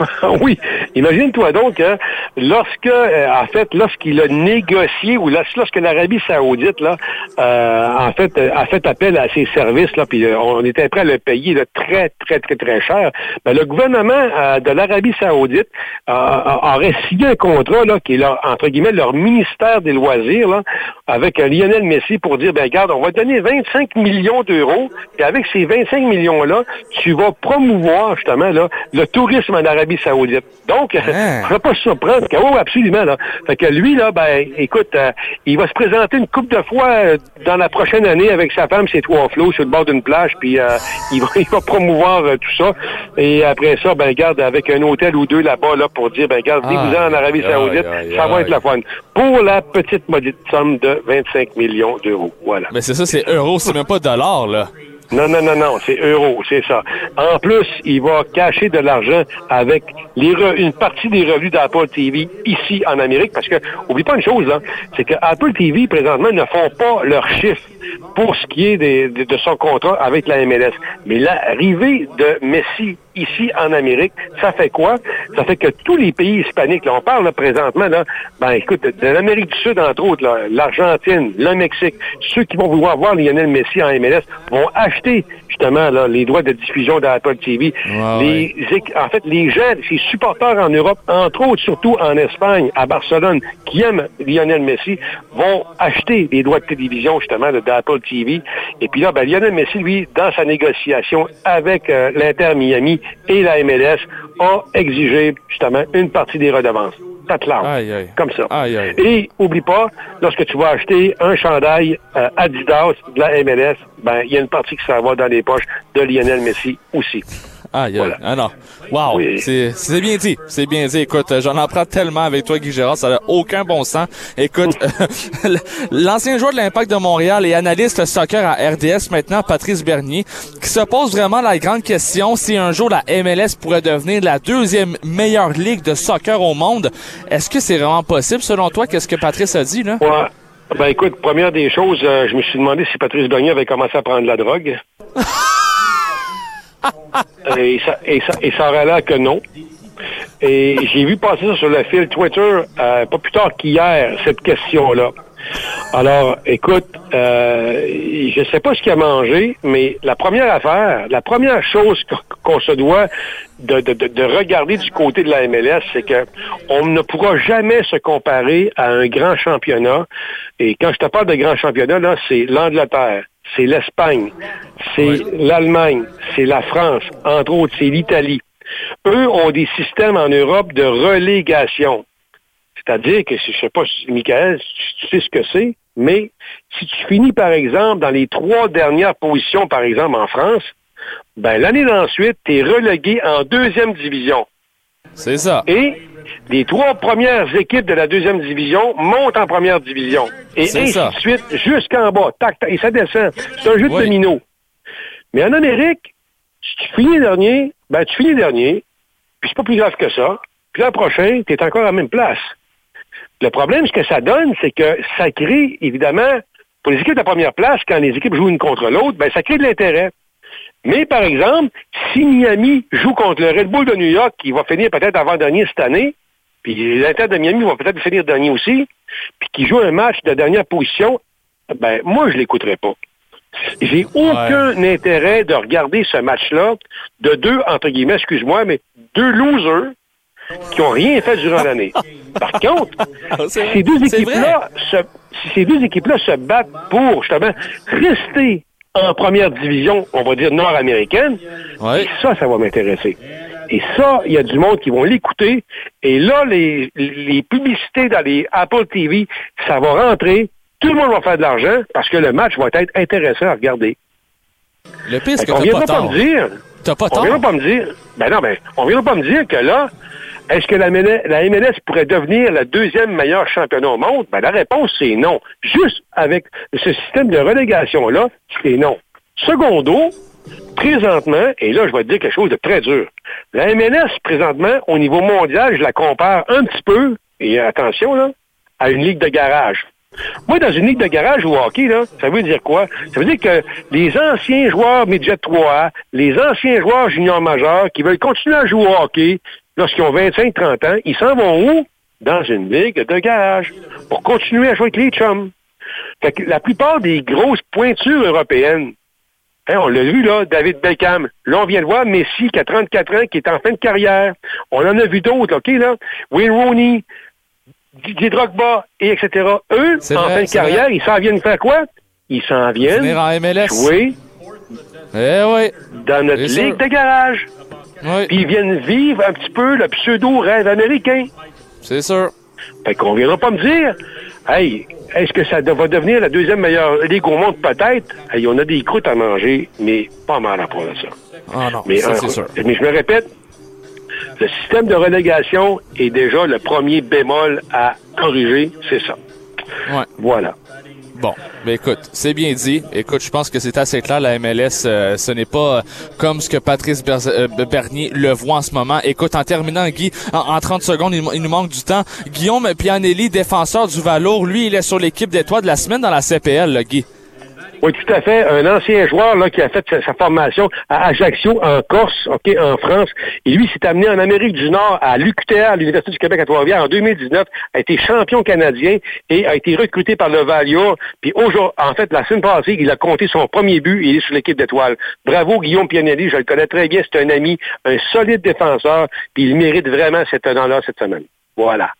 [laughs] oui, imagine-toi donc que lorsque, euh, en fait, lorsqu'il a négocié ou lors- lorsque l'Arabie Saoudite, là, euh, en fait, euh, a fait appel à ses services, là, puis on était prêt à le payer là, très, très, très, très cher. Ben, le gouvernement de l'Arabie Saoudite aurait signé un contrat là, qui est leur, entre guillemets leur ministère des loisirs là, avec Lionel Messi pour dire ben regarde, on va te donner 25 millions d'euros, et avec ces 25 millions-là, tu vas promouvoir justement là, le tourisme en Arabie Saoudite. Donc, [laughs] Hein? ne pas se surprendre. que- oh, absolument. Là. Fait que lui, là, ben, écoute, euh, il va se présenter une couple de fois euh, dans la prochaine année avec sa femme, ses trois flots, sur le bord d'une plage, puis euh, il, va, [laughs] il va promouvoir euh, tout ça. Et après ça, ben, garde avec un hôtel ou deux là-bas là, pour dire, ben, garde, venez-vous en Arabie Saoudite, ça va être la fun. Pour la petite maudite somme de 25 millions d'euros. Voilà. Mais c'est ça, c'est euros, c'est même pas dollars, là. Non, non, non, non, c'est euro, c'est ça. En plus, il va cacher de l'argent avec une partie des revenus d'Apple TV ici en Amérique, parce que, oublie pas une chose, c'est que Apple TV, présentement, ne font pas leurs chiffres pour ce qui est de son contrat avec la MLS. Mais l'arrivée de Messi ici en Amérique, ça fait quoi? Ça fait que tous les pays hispaniques, là, on parle là, présentement, là, ben écoute, de l'Amérique du Sud, entre autres, l'Argentine, le Mexique, ceux qui vont vouloir voir Lionel Messi en MLS vont acheter justement là, les droits de diffusion d'Apple TV. les, En fait, les gens, ces supporters en Europe, entre autres, surtout en Espagne, à Barcelone, qui aiment Lionel Messi, vont acheter les droits de télévision justement d'Apple TV. Et puis là, ben, Lionel Messi, lui, dans sa négociation avec euh, l'Inter Miami et la MLS, a exigé justement une partie des redevances. Aïe, aïe. Comme ça. Aïe. Et oublie pas, lorsque tu vas acheter un chandail euh, Adidas de la MLS, ben il y a une partie qui s'en va dans les poches de Lionel Messi aussi. Aïe, aïe. Ah non. Wow. C'est, c'est bien dit. C'est bien dit. Écoute, euh, j'en apprends tellement avec toi, Guy Gérard. Ça n'a aucun bon sens. Écoute, [laughs] euh, [laughs] l'ancien joueur de l'Impact de Montréal et analyste soccer à RDS maintenant, Patrice Bernier, qui se pose vraiment la grande question si un jour la MLS pourrait devenir la deuxième meilleure ligue de soccer au monde. Est-ce que c'est vraiment possible selon toi? Qu'est-ce que Patrice a dit, là? Ouais. Ben écoute, première des choses, euh, je me suis demandé si Patrice Bernier avait commencé à prendre de la drogue. [laughs] et, ça, et, ça, aurait l'air que non. Et j'ai vu passer ça sur le fil Twitter euh, pas plus tard qu'hier, cette question-là. Alors, écoute, euh, je sais pas ce qu'il a mangé, mais la première affaire, la première chose qu- qu'on se doit de regarder du côté de la MLS, c'est que on ne pourra jamais se comparer à un grand championnat. Et quand je te parle de grand championnat, là, c'est l'Angleterre, c'est l'Espagne, c'est l'Allemagne, c'est la France, entre autres, c'est l'Italie. Eux ont des systèmes en Europe de relégation. C'est-à-dire que, je sais pas, Michael, tu, tu sais ce que c'est, mais si tu finis, par exemple, dans les trois dernières positions, par exemple, en France, ben, l'année d'ensuite, tu es relégué en deuxième division. C'est ça. Et, les trois premières équipes de la deuxième division montent en première division. Et ainsi ça. de suite, jusqu'en bas. Tac, tac, et ça descend. C'est un jeu de Oui. domino. Mais en Amérique, si tu finis dernier, ben tu finis dernier, puis c'est pas plus grave que ça. Puis l'an prochain, tu es encore à la même place. Le problème, ce que ça donne, c'est que ça crée, évidemment, pour les équipes de la première place, quand les équipes jouent une contre l'autre, ben ça crée de l'intérêt. Mais par exemple, si Miami joue contre le Red Bull de New York, qui va finir peut-être avant-dernier cette année, puis l'Inter de Miami va peut-être finir dernier aussi, puis qui joue un match de dernière position, ben moi, je l'écouterai pas. J'ai aucun intérêt de regarder ce match-là de deux, entre guillemets, excuse-moi, mais deux losers qui ont rien fait durant l'année. Par contre, [laughs] si ces deux équipes-là se, si ces deux équipes-là se battent pour, justement, rester en première division, on va dire nord-américaine, et ça, ça va m'intéresser. Et ça, il y a du monde qui vont l'écouter. Et là, les, les publicités dans les Apple TV, ça va rentrer. Tout le monde va faire de l'argent parce que le match va être intéressant à regarder. Le pire, c'est que t'as pas me dire. T'as pas On viendra pas me dire. Ben non, ben, on viendra pas me dire que là, est-ce que la MLS, la pourrait devenir le deuxième meilleur championnat au monde? Ben la réponse, c'est non. Juste avec ce système de relégation-là, c'est non. Secondo, présentement, et là, je vais te dire quelque chose de très dur. La MLS, présentement, au niveau mondial, je la compare un petit peu, et attention, là, à une ligue de garage. Moi, dans une ligue de garage au hockey, là, ça veut dire quoi? Ça veut dire que les anciens joueurs midget 3A, les anciens joueurs juniors majeurs qui veulent continuer à jouer au hockey lorsqu'ils ont 25-30 ans, ils s'en vont où? Dans une ligue de garage pour continuer à jouer avec les chums. Fait que la plupart des grosses pointures européennes, hein, on l'a vu là, David Beckham. Là, on vient de voir Messi qui a 34 ans, qui est en fin de carrière. On en a vu d'autres, OK, là? Wayne Rooney, Didier Drogba, et etc. Eux, en vrai, fin de carrière, vrai. ils s'en viennent faire quoi? Ils s'en viennent en MLS. jouer Eh oui. dans notre ligue sûr. de garage. Puis ils viennent vivre un petit peu le pseudo-rêve américain. C'est sûr. Fait qu'on viendra pas me dire, hey, est-ce que ça va devenir la deuxième meilleure ligue au monde? Peut-être? Hey, on a des croûtes à manger, mais pas mal à propos de ça. Ah non, Mais, ça, euh, c'est sûr. mais je me répète, le système de relégation est déjà le premier bémol à corriger, c'est ça. Ouais. Voilà. Bon, ben écoute, c'est bien dit. Écoute, je pense que c'est assez clair, la MLS, euh, ce n'est pas euh, comme ce que Patrice euh, Bernier le voit en ce moment. Écoute, en terminant, Guy, en, en 30 secondes, il, nous manque du temps. Guillaume Pianelli, défenseur du Valour, lui, il est sur l'équipe d'étoiles de la semaine dans la CPL, là, Guy. Oui, tout à fait. Un ancien joueur là, qui a fait sa, formation à Ajaccio, en Corse, ok, en France. Et lui s'est amené en Amérique du Nord à l'UQTR, à l'Université du Québec à Trois-Rivières, en 2019, a été champion canadien et a été recruté par le Valior. Puis aujourd'hui, en fait, la semaine passée, il a compté son premier but et il est sur l'équipe d'étoiles. Bravo, Guillaume Pianelli, je le connais très bien, c'est un ami, un solide défenseur, puis il mérite vraiment cet honneur-là cette semaine. Voilà.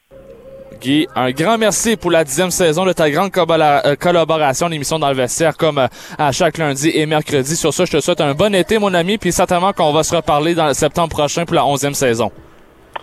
Un grand merci pour la dixième saison de ta grande euh, collaboration l'émission dans le vestiaire comme euh, à chaque lundi et mercredi. Sur ça, je te souhaite un bon été, mon ami, puis certainement qu'on va se reparler dans le septembre prochain pour la onzième saison.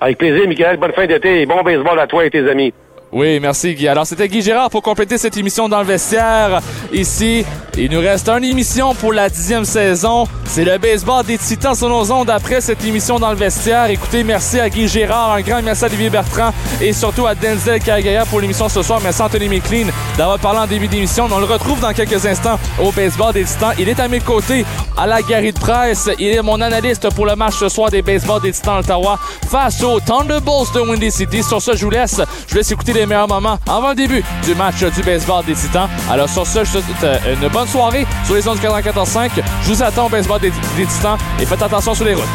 Avec plaisir, Michael. Bonne fin d'été et bon baseball à toi et tes amis. Oui, merci Guy. Alors c'était Guy Gérard pour compléter cette émission dans le vestiaire. Ici, il nous reste une émission pour la dixième saison. C'est le baseball des Titans sur nos ondes après cette émission dans le vestiaire. Écoutez, merci à Guy Gérard, un grand merci à Olivier Bertrand et surtout à Denzel Kagaya pour l'émission ce soir. Merci à Anthony McLean d'avoir parlé en début d'émission. On le retrouve dans quelques instants au baseball des Titans. Il est à mes côtés à la galerie de presse. Il est mon analyste pour le match ce soir des baseball des Titans d'Ottawa face aux Thunderbolts de Windy City. Sur ce, je vous laisse. Je vous laisse écouter les meilleurs moments avant le début du match du baseball des Titans. Alors sur ce, je vous souhaite euh, une bonne soirée sur les ondes du 94.5. Je vous attends au baseball des, des Titans et faites attention sur les routes.